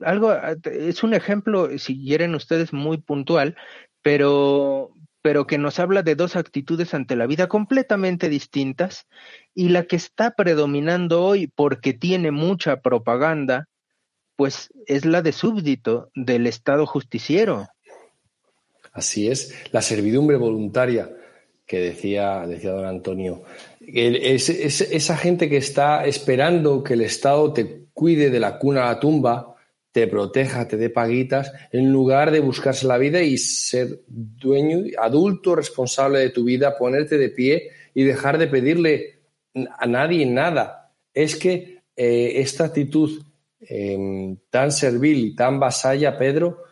Algo, es un ejemplo, si quieren ustedes, muy puntual, pero, pero que nos habla de dos actitudes ante la vida completamente distintas y la que está predominando hoy porque tiene mucha propaganda, pues es la de súbdito del Estado justiciero. Así es, la servidumbre voluntaria que decía, decía don Antonio. Es, esa gente que está esperando que el Estado te cuide de la cuna a la tumba, te proteja, te dé paguitas, en lugar de buscarse la vida y ser dueño, adulto, responsable de tu vida, ponerte de pie y dejar de pedirle a nadie nada. Es que eh, esta actitud em, tan servil y tan vasalla, Pedro,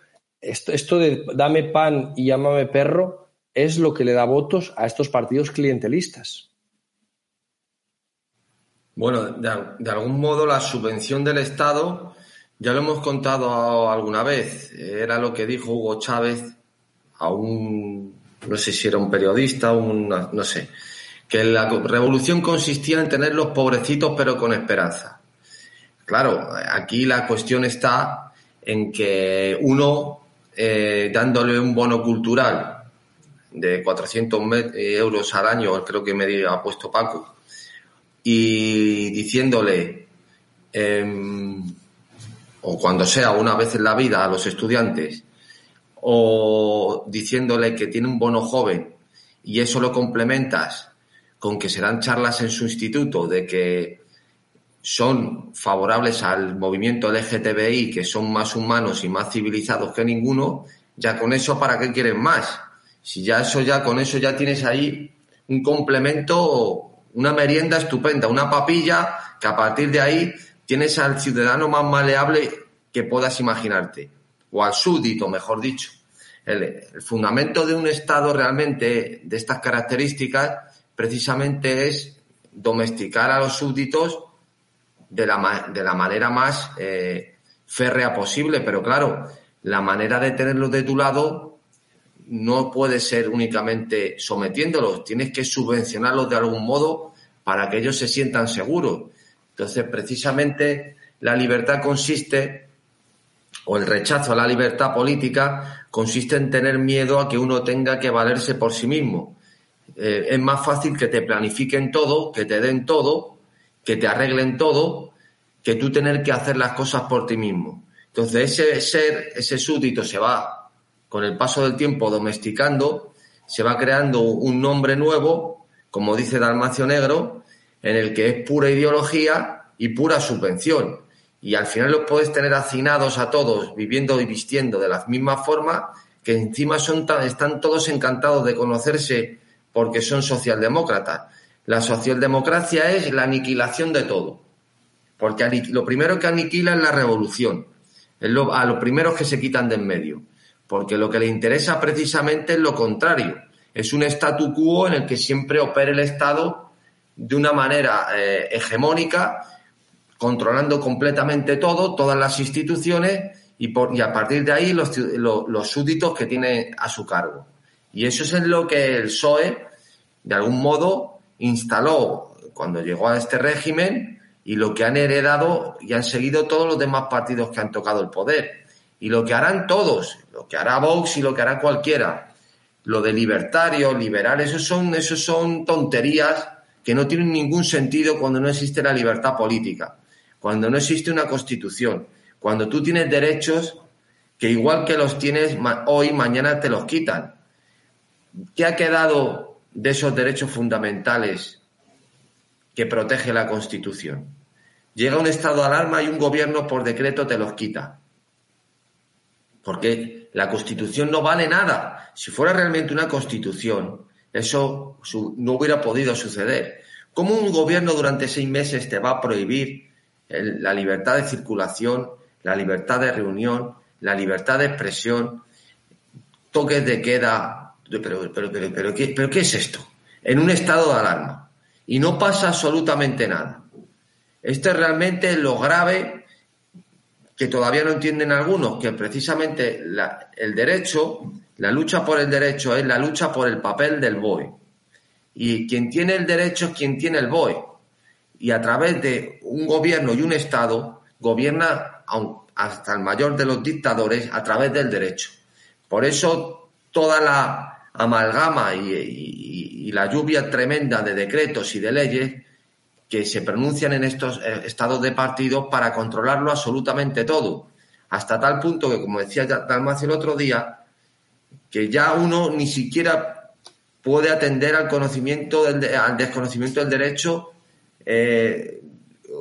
esto, esto de dame pan y llámame perro, es lo que le da votos a estos partidos clientelistas. Bueno, de, algún modo la subvención del Estado, ya lo hemos contado alguna vez, era lo que dijo Hugo Chávez a un, no sé si era un periodista, un, no sé, que la revolución consistía en tener los pobrecitos pero con esperanza. Claro, aquí la cuestión está en que uno, eh, dándole un bono cultural de 400 euros al año, creo que me ha puesto Paco, y diciéndole, em, o cuando sea una vez en la vida a los estudiantes, o diciéndole que tiene un bono joven y eso lo complementas con que se dan charlas en su instituto de que son favorables al movimiento LGTBI, que son más humanos y más civilizados que ninguno, ya con eso, ¿para qué quieren más? Si ya eso, ya con eso ya tienes ahí un complemento, una merienda estupenda, una papilla que a partir de ahí tienes al ciudadano más maleable que puedas imaginarte, o al súbdito, mejor dicho. El, fundamento de un Estado realmente de estas características precisamente es domesticar a los súbditos de la, de la manera más eh, férrea posible. Pero claro, la manera de tenerlos de tu lado no puede ser únicamente sometiéndolos, tienes que subvencionarlos de algún modo para que ellos se sientan seguros. Entonces, precisamente la libertad consiste, o el rechazo a la libertad política, consiste en tener miedo a que uno tenga que valerse por sí mismo. Eh, es más fácil que te planifiquen todo, que te den todo, que te arreglen todo, que tú tener que hacer las cosas por ti mismo. Entonces ese ser, ese súbdito se va con el paso del tiempo domesticando, se va creando un nombre nuevo, como dice Dalmacio Negro, en el que es pura ideología y pura subvención. Y al final los puedes tener hacinados a todos, viviendo y vistiendo de la misma forma, que encima son están todos encantados de conocerse porque son socialdemócratas. La socialdemocracia es la aniquilación de todo. porque lo primero que aniquila es la revolución, es a los primeros que se quitan de en medio, porque lo que le interesa precisamente es lo contrario, es un statu quo en el que siempre opere el Estado de una manera eh, hegemónica, controlando completamente todo, todas las instituciones y, por, y a partir de ahí los, los, súbditos que tiene a su cargo. Y eso es en lo que el PSOE, de algún modo, instaló cuando llegó a este régimen y lo que han heredado y han seguido todos los demás partidos que han tocado el poder. Y lo que harán todos, lo que hará Vox y lo que hará cualquiera, lo de libertario, liberal, eso son, eso son tonterías que no tienen ningún sentido cuando no existe la libertad política, cuando no existe una constitución, cuando tú tienes derechos que igual que los tienes hoy, mañana te los quitan. ¿Qué ha quedado de esos derechos fundamentales que protege la Constitución? Llega un estado de alarma y un gobierno por decreto te los quita. Porque la Constitución no vale nada. Si fuera realmente una Constitución, eso no hubiera podido suceder. ¿Cómo un gobierno durante seis meses te va a prohibir la libertad de circulación, la libertad de reunión, la libertad de expresión, toques de queda. Pero, pero, pero, pero, ¿qué, pero ¿qué es esto? En un estado de alarma. Y no pasa absolutamente nada. Esto es realmente lo grave que todavía no entienden algunos, que precisamente el derecho, la lucha por el derecho es la lucha por el papel del BOE. Y quien tiene el derecho es quien tiene el BOE. Y a través de un gobierno y un Estado, gobierna hasta el mayor de los dictadores a través del derecho. Por eso toda la amalgama y, la lluvia tremenda de decretos y de leyes que se pronuncian en estos eh, estados de partido para controlarlo absolutamente todo. Hasta tal punto que, como decía Dalmacio el otro día, que ya uno ni siquiera puede atender al conocimiento del, al desconocimiento del derecho eh,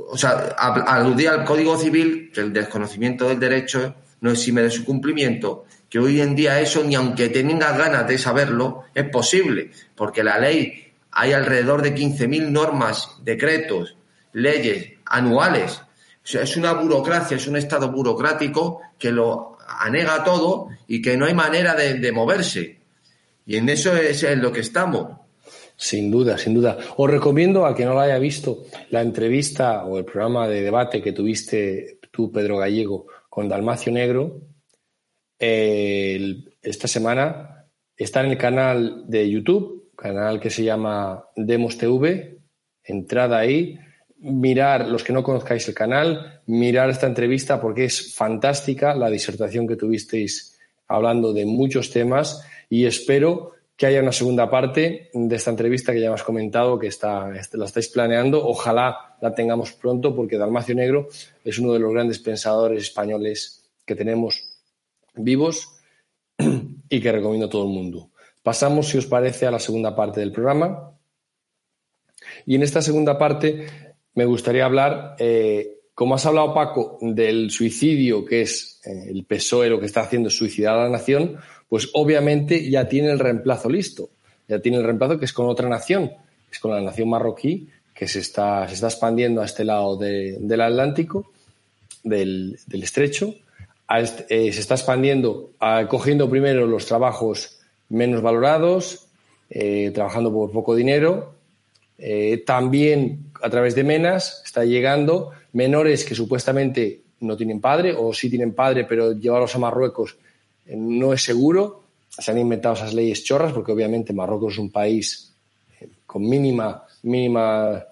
o sea, aludía al Código Civil, que el desconocimiento del derecho no exime de su cumplimiento, que hoy en día eso, ni aunque tengas ganas de saberlo, es posible, porque la ley, hay alrededor de 15.000 normas, decretos, leyes anuales. Es una burocracia, es un estado burocrático que lo anega todo y que no hay manera de moverse. Y en eso es en lo que estamos. Sin duda, sin duda. Os recomiendo a que no lo haya visto la entrevista o el programa de debate que tuviste tú, Pedro Gallego, con Dalmacio Negro esta semana. Está en el canal de YouTube, canal que se llama Demos TV. Entrada ahí, mirar, los que no conozcáis el canal, mirar esta entrevista porque es fantástica la disertación que tuvisteis hablando de muchos temas y espero que haya una segunda parte de esta entrevista que ya hemos comentado, que está, la estáis planeando. Ojalá la tengamos pronto, porque Dalmacio Negro es uno de los grandes pensadores españoles que tenemos vivos (clears throat) y que recomiendo a todo el mundo. Pasamos, si os parece, a la segunda parte del programa. Y en esta segunda parte me gustaría hablar, eh, como has hablado, Paco, del suicidio, que es eh, el PSOE lo que está haciendo, suicidar a la nación, pues obviamente ya tiene el reemplazo listo. Ya tiene el reemplazo que es con otra nación, es con la nación marroquí, que se está, se está expandiendo a este lado del Atlántico, del, estrecho. Eh, se está expandiendo, cogiendo primero los trabajos menos valorados, eh, trabajando por poco dinero. También a través de menas está llegando menores que supuestamente no tienen padre o sí tienen padre, pero llevarlos a Marruecos no es seguro. Se han inventado esas leyes chorras porque obviamente Marruecos es un país eh, con mínima, mínima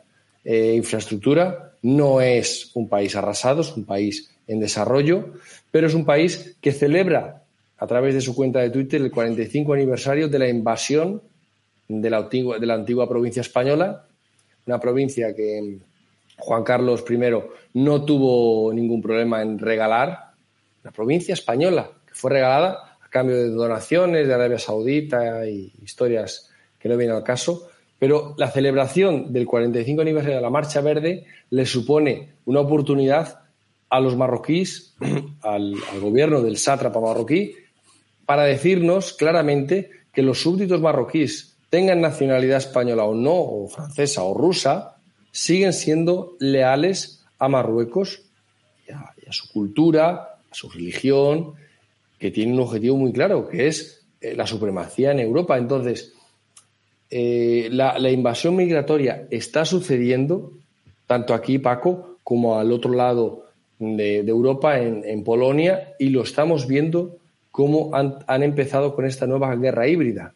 eh, infraestructura, no es un país arrasado, es un país en desarrollo, pero es un país que celebra a través de su cuenta de Twitter el 45 aniversario de la invasión de la antigua, de la antigua provincia española, una provincia que Juan Carlos I no tuvo ningún problema en regalar, la provincia española, fue regalada a cambio de donaciones de Arabia Saudita y historias que no vienen al caso. Pero la celebración del 45 aniversario de la Marcha Verde le supone una oportunidad a los marroquíes, (clears throat) al, gobierno del sátrapa marroquí, para decirnos claramente que los súbditos marroquíes tengan nacionalidad española o no, o francesa o rusa, siguen siendo leales a Marruecos y a, su cultura, a su religión, que tiene un objetivo muy claro, que es eh, la supremacía en Europa. Entonces, eh, la, invasión migratoria está sucediendo, tanto aquí, Paco, como al otro lado de, Europa, en, Polonia, y lo estamos viendo cómo han empezado con esta nueva guerra híbrida.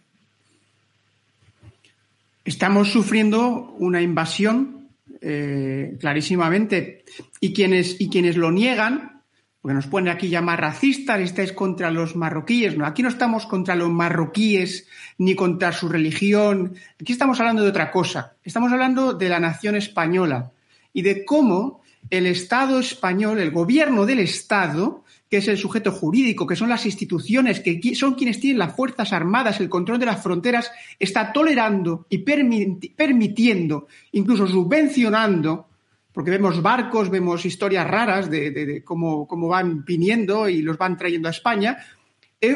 Estamos sufriendo una invasión eh, clarísimamente y quienes, y quienes lo niegan, porque nos pone aquí llamar racistas, estáis contra los marroquíes. No, aquí no estamos contra los marroquíes ni contra su religión. Aquí estamos hablando de otra cosa. Estamos hablando de la nación española y de cómo el Estado español, el gobierno del Estado, que es el sujeto jurídico, que son las instituciones, que son quienes tienen las Fuerzas Armadas, el control de las fronteras, está tolerando y permitiendo, incluso subvencionando, porque vemos barcos, vemos historias raras de, cómo, van viniendo y los van trayendo a España,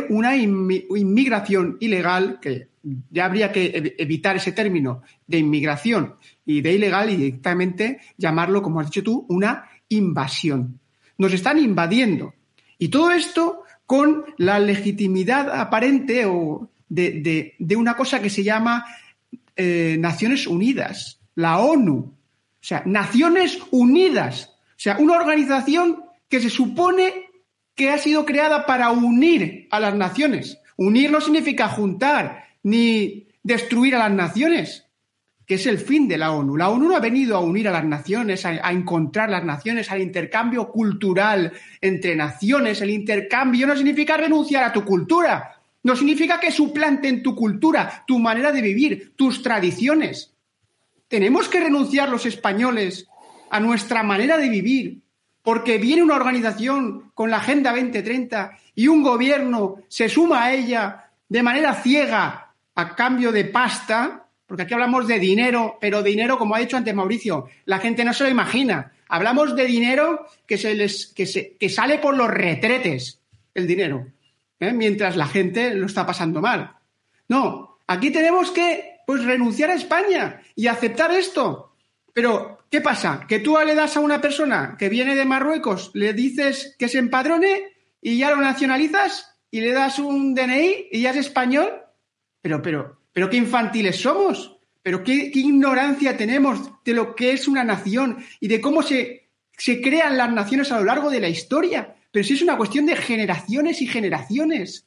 una inmigración ilegal, que ya habría que evitar ese término de inmigración y de ilegal y directamente llamarlo, como has dicho tú, una invasión. Nos están invadiendo y todo esto con la legitimidad aparente o de, una cosa que se llama eh, Naciones Unidas, la ONU. O sea, Naciones Unidas. O sea, una organización que se supone que ha sido creada para unir a las naciones. Unir no significa juntar ni destruir a las naciones que es el fin de la ONU. La ONU no ha venido a unir a las naciones, a, encontrar las naciones, al intercambio cultural entre naciones. El intercambio no significa renunciar a tu cultura, no significa que suplanten tu cultura, tu manera de vivir, tus tradiciones. Tenemos que renunciar los españoles a nuestra manera de vivir, porque viene una organización con la Agenda 2030 y un gobierno se suma a ella de manera ciega a cambio de pasta, porque aquí hablamos de dinero, pero dinero, como ha dicho antes Mauricio, la gente no se lo imagina. Hablamos de dinero que, se les, que, se, que sale por los retretes, el dinero, ¿eh? mientras la gente lo está pasando mal. No, aquí tenemos que pues, renunciar a España y aceptar esto. Pero, ¿qué pasa? Que tú le das a una persona que viene de Marruecos, le dices que se empadrone y ya lo nacionalizas y le das un DNI y ya es español. Pero, pero, pero qué infantiles somos, pero qué, ignorancia tenemos de lo que es una nación y de cómo se, se crean las naciones a lo largo de la historia. Pero si es una cuestión de generaciones y generaciones.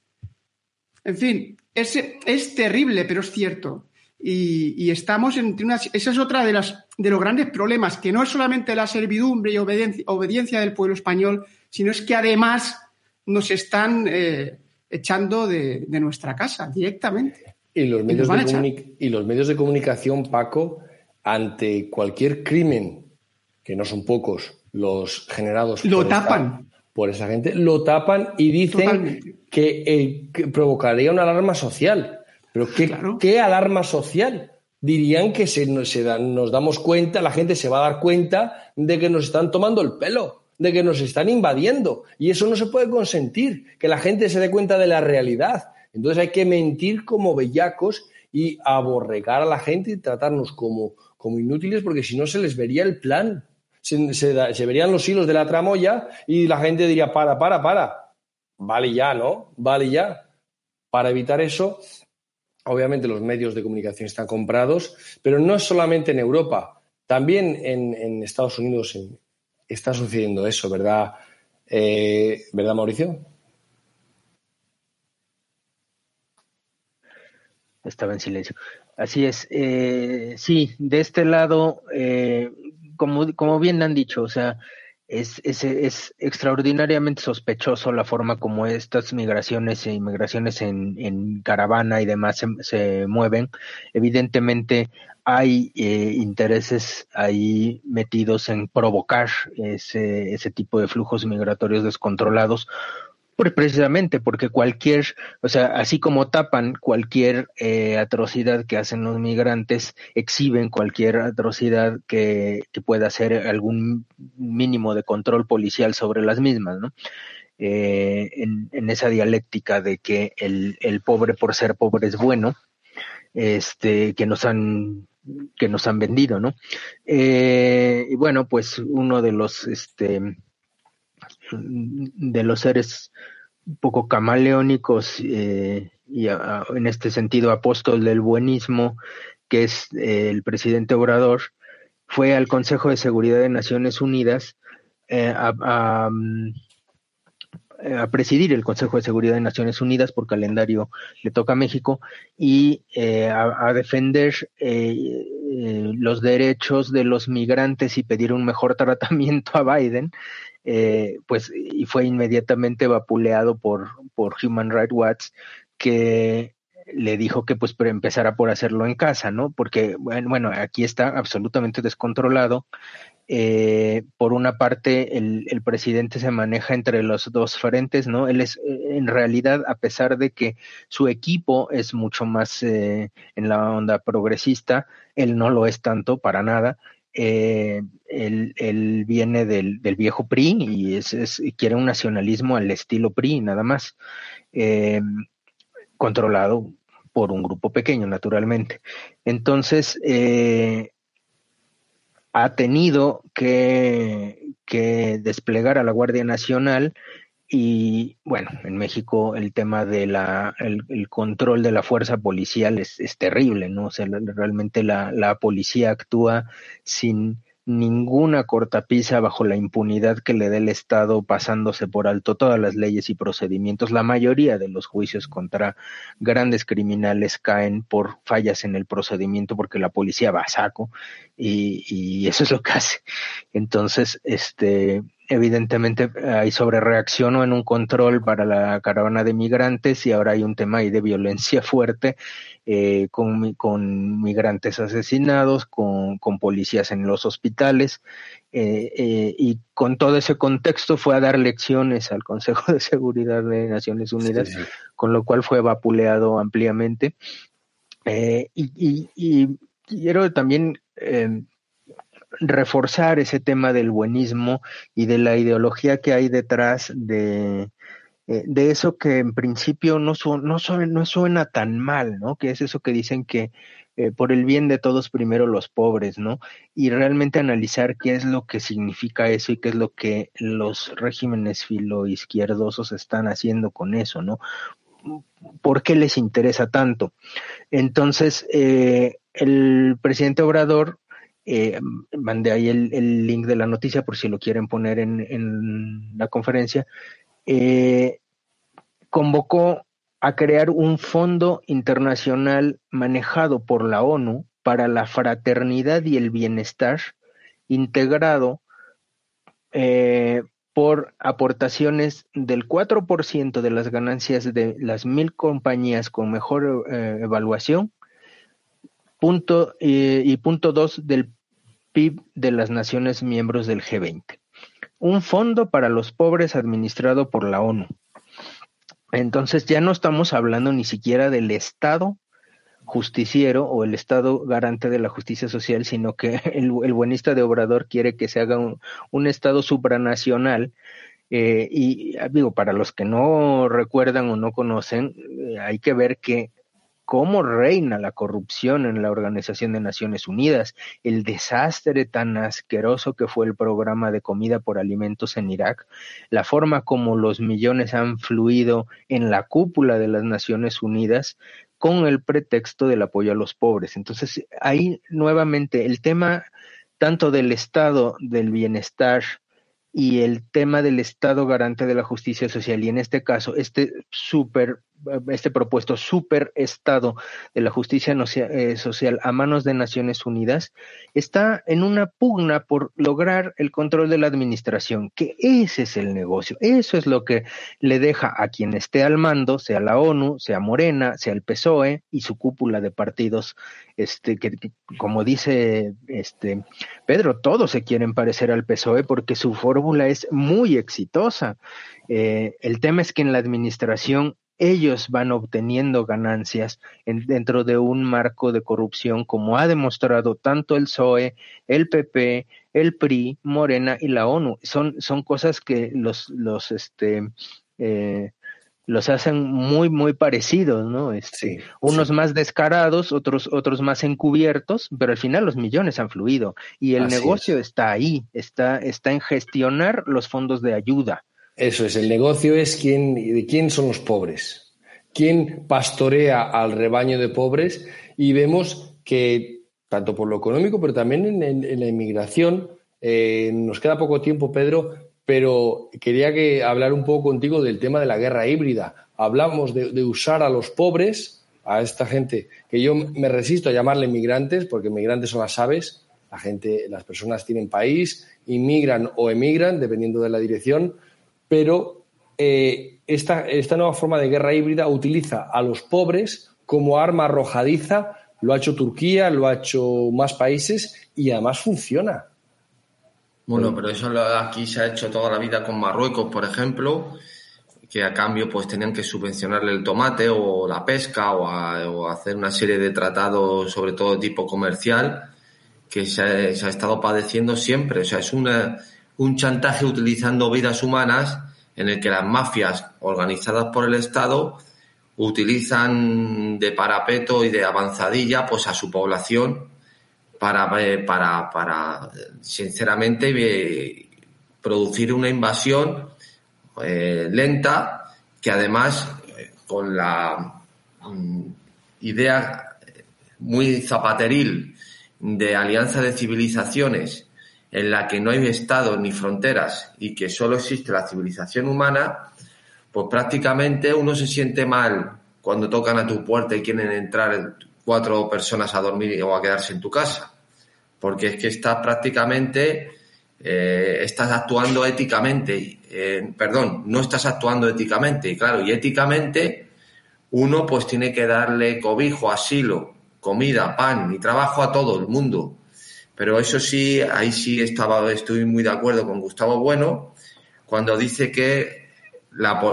En fin, es, es terrible, pero es cierto. Y, estamos entre unas. Esa es otra de, las, de los grandes problemas, que no es solamente la servidumbre y obediencia, del pueblo español, sino es que además nos están eh, echando de, de, nuestra casa directamente. Y los, medios de y los medios de comunicación, Paco, ante cualquier crimen, que no son pocos los generados lo por, tapan. por esa gente, lo tapan y dicen eh, que, provocaría una alarma social. Pero ¿qué, ¿qué alarma social? Dirían que se, nos damos cuenta, la gente se va a dar cuenta de que nos están tomando el pelo, de que nos están invadiendo. Y eso no se puede consentir, que la gente se dé cuenta de la realidad entonces hay que mentir como bellacos y aborregar a la gente y tratarnos como, como inútiles porque si no se les vería el plan. Se, verían los hilos de la tramoya y la gente diría, para, para, para. Vale ya, ¿no? Vale ya. Para evitar eso, obviamente los medios de comunicación están comprados, pero no solamente en Europa. También en, Estados Unidos está sucediendo eso, ¿verdad? Eh, ¿Verdad, Mauricio? Estaba en silencio. Así es, eh, sí, de este lado, eh, como, como bien han dicho, o sea, es, es, es, extraordinariamente sospechoso la forma como estas migraciones e inmigraciones en, en caravana y demás se, mueven. Evidentemente hay eh, intereses ahí metidos en provocar ese, ese tipo de flujos migratorios descontrolados precisamente porque cualquier, o sea, así como tapan cualquier eh, atrocidad que hacen los migrantes, exhiben cualquier atrocidad que, que, pueda hacer algún mínimo de control policial sobre las mismas, ¿no? Eh, en, en, esa dialéctica de que el, el pobre por ser pobre es bueno, este, que nos han que nos han vendido, ¿no? Eh, y bueno, pues uno de los, este, de los seres un poco camaleónicos eh, y en este sentido apóstol del buenismo, que es eh, el presidente Obrador, fue al Consejo de Seguridad de Naciones Unidas a, a presidir el Consejo de Seguridad de Naciones Unidas por calendario le toca a México y eh, a, defender eh, eh, los derechos de los migrantes y pedir un mejor (laughs) tratamiento a Biden, pues y fue inmediatamente vapuleado por, por Human Rights Watch que le dijo que pues empezara por hacerlo en casa, ¿no? Porque bueno, bueno aquí está absolutamente descontrolado eh, por una parte, el, el, presidente se maneja entre los dos frentes, ¿no? Él es, eh, en realidad, a pesar de que su equipo es mucho más eh, en la onda progresista, él no lo es tanto, para nada. Eh, él, viene del, viejo PRI y quiere un nacionalismo al estilo PRI, nada más. Eh, controlado por un grupo pequeño, naturalmente. Entonces, eh, ha tenido que, desplegar a la Guardia Nacional y bueno, en México el tema de la control de la fuerza policial es, es terrible, ¿no? O sea, realmente la, la policía actúa sin ninguna cortapisa bajo la impunidad que le dé el Estado pasándose por alto todas las leyes y procedimientos. La mayoría de los juicios contra grandes criminales caen por fallas en el procedimiento porque la policía va a saco y, y eso es lo que (laughs) hace. Entonces, este, evidentemente hay sobrereacción o en un control para la caravana de migrantes y ahora hay un tema ahí de violencia fuerte eh, con, con, migrantes asesinados, con, con, policías en los hospitales eh, eh, y con todo ese contexto fue a dar lecciones al Consejo de Seguridad de Naciones Unidas, con lo cual fue vapuleado ampliamente. y, y, y, quiero también reforzar ese tema del buenismo y de la ideología que hay detrás de, eh, de eso que en principio no, no, suena, no suena tan mal, ¿no? Que es eso que dicen que eh, por el bien de todos primero los pobres, ¿no? Y realmente analizar qué es lo que significa eso y qué es lo que los regímenes filoizquierdosos están haciendo con eso, ¿no? ¿Por qué les interesa tanto? Entonces, eh, el presidente Obrador eh, mandé ahí el, link de la noticia por si lo quieren poner en, la conferencia, eh, convocó a crear un fondo internacional manejado por la ONU para la fraternidad y el bienestar, integrado eh, por aportaciones del 4% de las ganancias de las mil compañías con mejor evaluación punto, y punto dos del PIB de las naciones miembros del G20. Un fondo para los pobres administrado por la ONU. Entonces ya no estamos hablando ni siquiera del Estado justiciero o el Estado garante de la justicia social, sino que (laughs) el, buenista de Obrador quiere que se haga un, Estado supranacional. Eh, y digo, para los que no recuerdan o no conocen, eh, hay que ver que cómo reina la corrupción en la Organización de Naciones Unidas, el desastre tan asqueroso que fue el programa de comida por alimentos en Irak, la forma como los millones han fluido en la cúpula de las Naciones Unidas con el pretexto del apoyo a los pobres. Entonces, ahí nuevamente el tema tanto del estado del bienestar y el tema del Estado garante de la justicia social y en este caso este super este propuesto super estado de la justicia eh, social a manos de Naciones Unidas está en una pugna por lograr el control de la administración, que ese es el negocio, eso es lo que le deja a quien esté al mando, sea la ONU, sea Morena, sea el PSOE y su cúpula de partidos, este que, como dice este Pedro, todos se quieren parecer al PSOE porque su fórmula es muy exitosa. Eh, el tema es que en la administración ellos van obteniendo ganancias dentro de un marco de corrupción como ha demostrado tanto el PSOE, el PP, el PRI, Morena y la ONU. Son, son cosas que los, los este, eh, los hacen muy, muy parecidos, ¿no? Este, unos más descarados, otros, otros más encubiertos, pero al final los millones han fluido y el negocio está ahí, está, está en gestionar los fondos de ayuda. Eso es, el negocio es quién, de quién son los pobres, quién pastorea al rebaño de pobres y vemos que tanto por lo económico, pero también en, la inmigración, eh, nos queda poco tiempo, Pedro, pero quería que hablar un poco contigo del tema de la guerra híbrida. Hablamos de, usar a los pobres, a esta gente que yo me resisto a llamarle migrantes, porque migrantes son las aves, la gente, las personas tienen país, inmigran o emigran, dependiendo de la dirección, pero eh, esta, esta nueva forma de guerra híbrida utiliza a los pobres como arma arrojadiza. Lo ha hecho Turquía, lo ha hecho más países y además funciona. Bueno, pero eso aquí se ha hecho toda la vida con Marruecos, por ejemplo, que a cambio pues tenían que subvencionarle el tomate o la pesca o, hacer una serie de tratados, sobre todo de tipo comercial, que se ha, estado padeciendo siempre. O sea, es una, un chantaje utilizando vidas humanas en el que las mafias organizadas por el Estado utilizan de parapeto y de avanzadilla pues a su población para, eh, para, para sinceramente, eh, producir una invasión eh, lenta que además con la mm, idea muy zapateril de alianza de civilizaciones en la que no hay estados ni fronteras y que solo existe la civilización humana, pues prácticamente uno se siente mal cuando tocan a tu puerta y quieren entrar cuatro personas a dormir o a quedarse en tu casa. Porque es que estás prácticamente, eh, estás actuando éticamente, eh, perdón, no estás actuando éticamente. Y claro, y éticamente uno pues tiene que darle cobijo, asilo, comida, pan y trabajo a todo el mundo. Pero eso sí, ahí sí estaba, estoy muy de acuerdo con Gustavo Bueno cuando dice que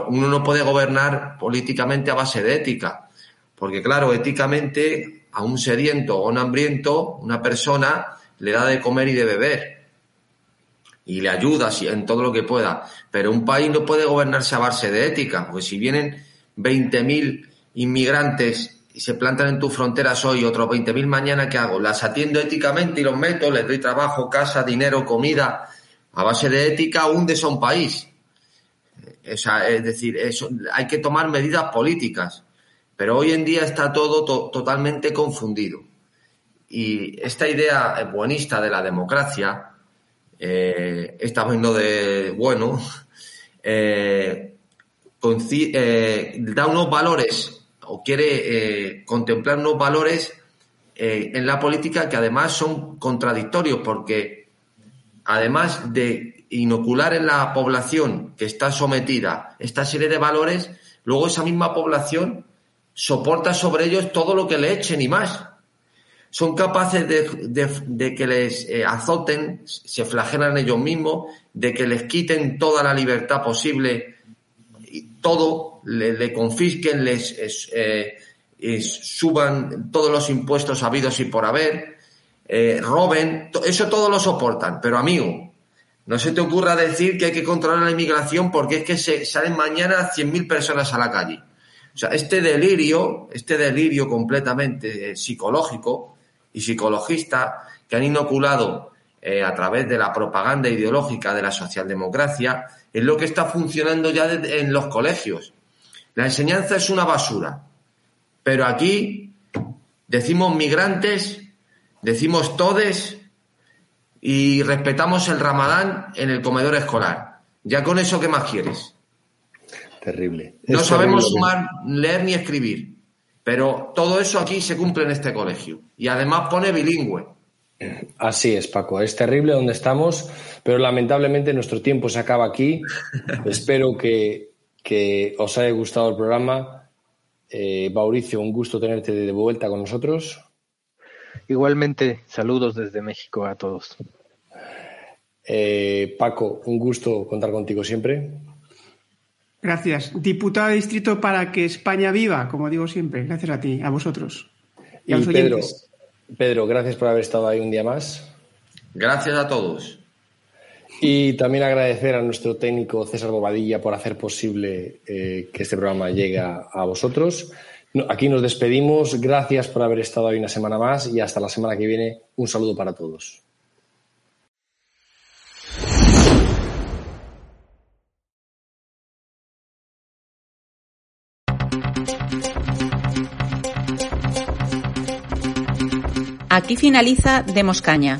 uno no puede gobernar políticamente a base de ética. Porque claro, éticamente a un sediento o un hambriento, una persona le da de comer y de beber. Y le ayuda en todo lo que pueda. Pero un país no puede gobernarse a base de ética. Porque si vienen 20.000 inmigrantes y se plantan en tus fronteras hoy, otros 20.000 mañana, ¿qué hago? Las atiendo éticamente y los meto, les doy trabajo, casa, dinero, comida. A base de ética hundes a un país. es decir, eso, hay que tomar medidas políticas. Pero hoy en día está todo totalmente confundido. Y esta idea buenista de la democracia, eh, viendo de bueno, eh, eh, da unos valores o quiere contemplar unos valores en la política que además son contradictorios porque además de inocular en la población que está sometida esta serie de valores, luego esa misma población soporta sobre ellos todo lo que le echen y más. Son capaces de, que les eh, azoten, se flagelan ellos mismos, de que les quiten toda la libertad posible, todo, le, confisquen, les eh, suban todos los impuestos habidos y por haber, eh, roben, eso todo lo soportan. Pero amigo, no se te ocurra decir que hay que controlar la inmigración porque es que se salen mañana 100.000 personas a la calle. O sea, este delirio, este delirio completamente eh, psicológico y psicologista que han inoculado a través de la propaganda ideológica de la socialdemocracia es lo que está funcionando ya en los colegios. La enseñanza es una basura, pero aquí decimos migrantes, decimos todes y respetamos el ramadán en el comedor escolar. Ya con eso, ¿qué más quieres? Terrible. No sabemos sumar, leer ni escribir. Pero todo eso aquí se cumple en este colegio. Y además pone bilingüe. Así es, Paco. Es terrible donde estamos, pero lamentablemente nuestro tiempo se acaba aquí. (laughs) Espero que, os haya gustado el programa. Eh, Mauricio, un gusto tenerte de vuelta con nosotros. Igualmente, saludos desde México a todos. Eh, Paco, un gusto contar contigo siempre. Gracias. Diputado de distrito para que España viva, como digo siempre. Gracias a ti, a vosotros. Y, Pedro, Pedro, gracias por haber estado ahí un día más. Gracias a todos. Y también agradecer a nuestro técnico César Bobadilla por hacer posible eh, que este programa llegue a, vosotros. aquí nos despedimos. Gracias por haber estado hoy una semana más y hasta la semana que viene. Un saludo para todos. Aquí finaliza Demos Caña.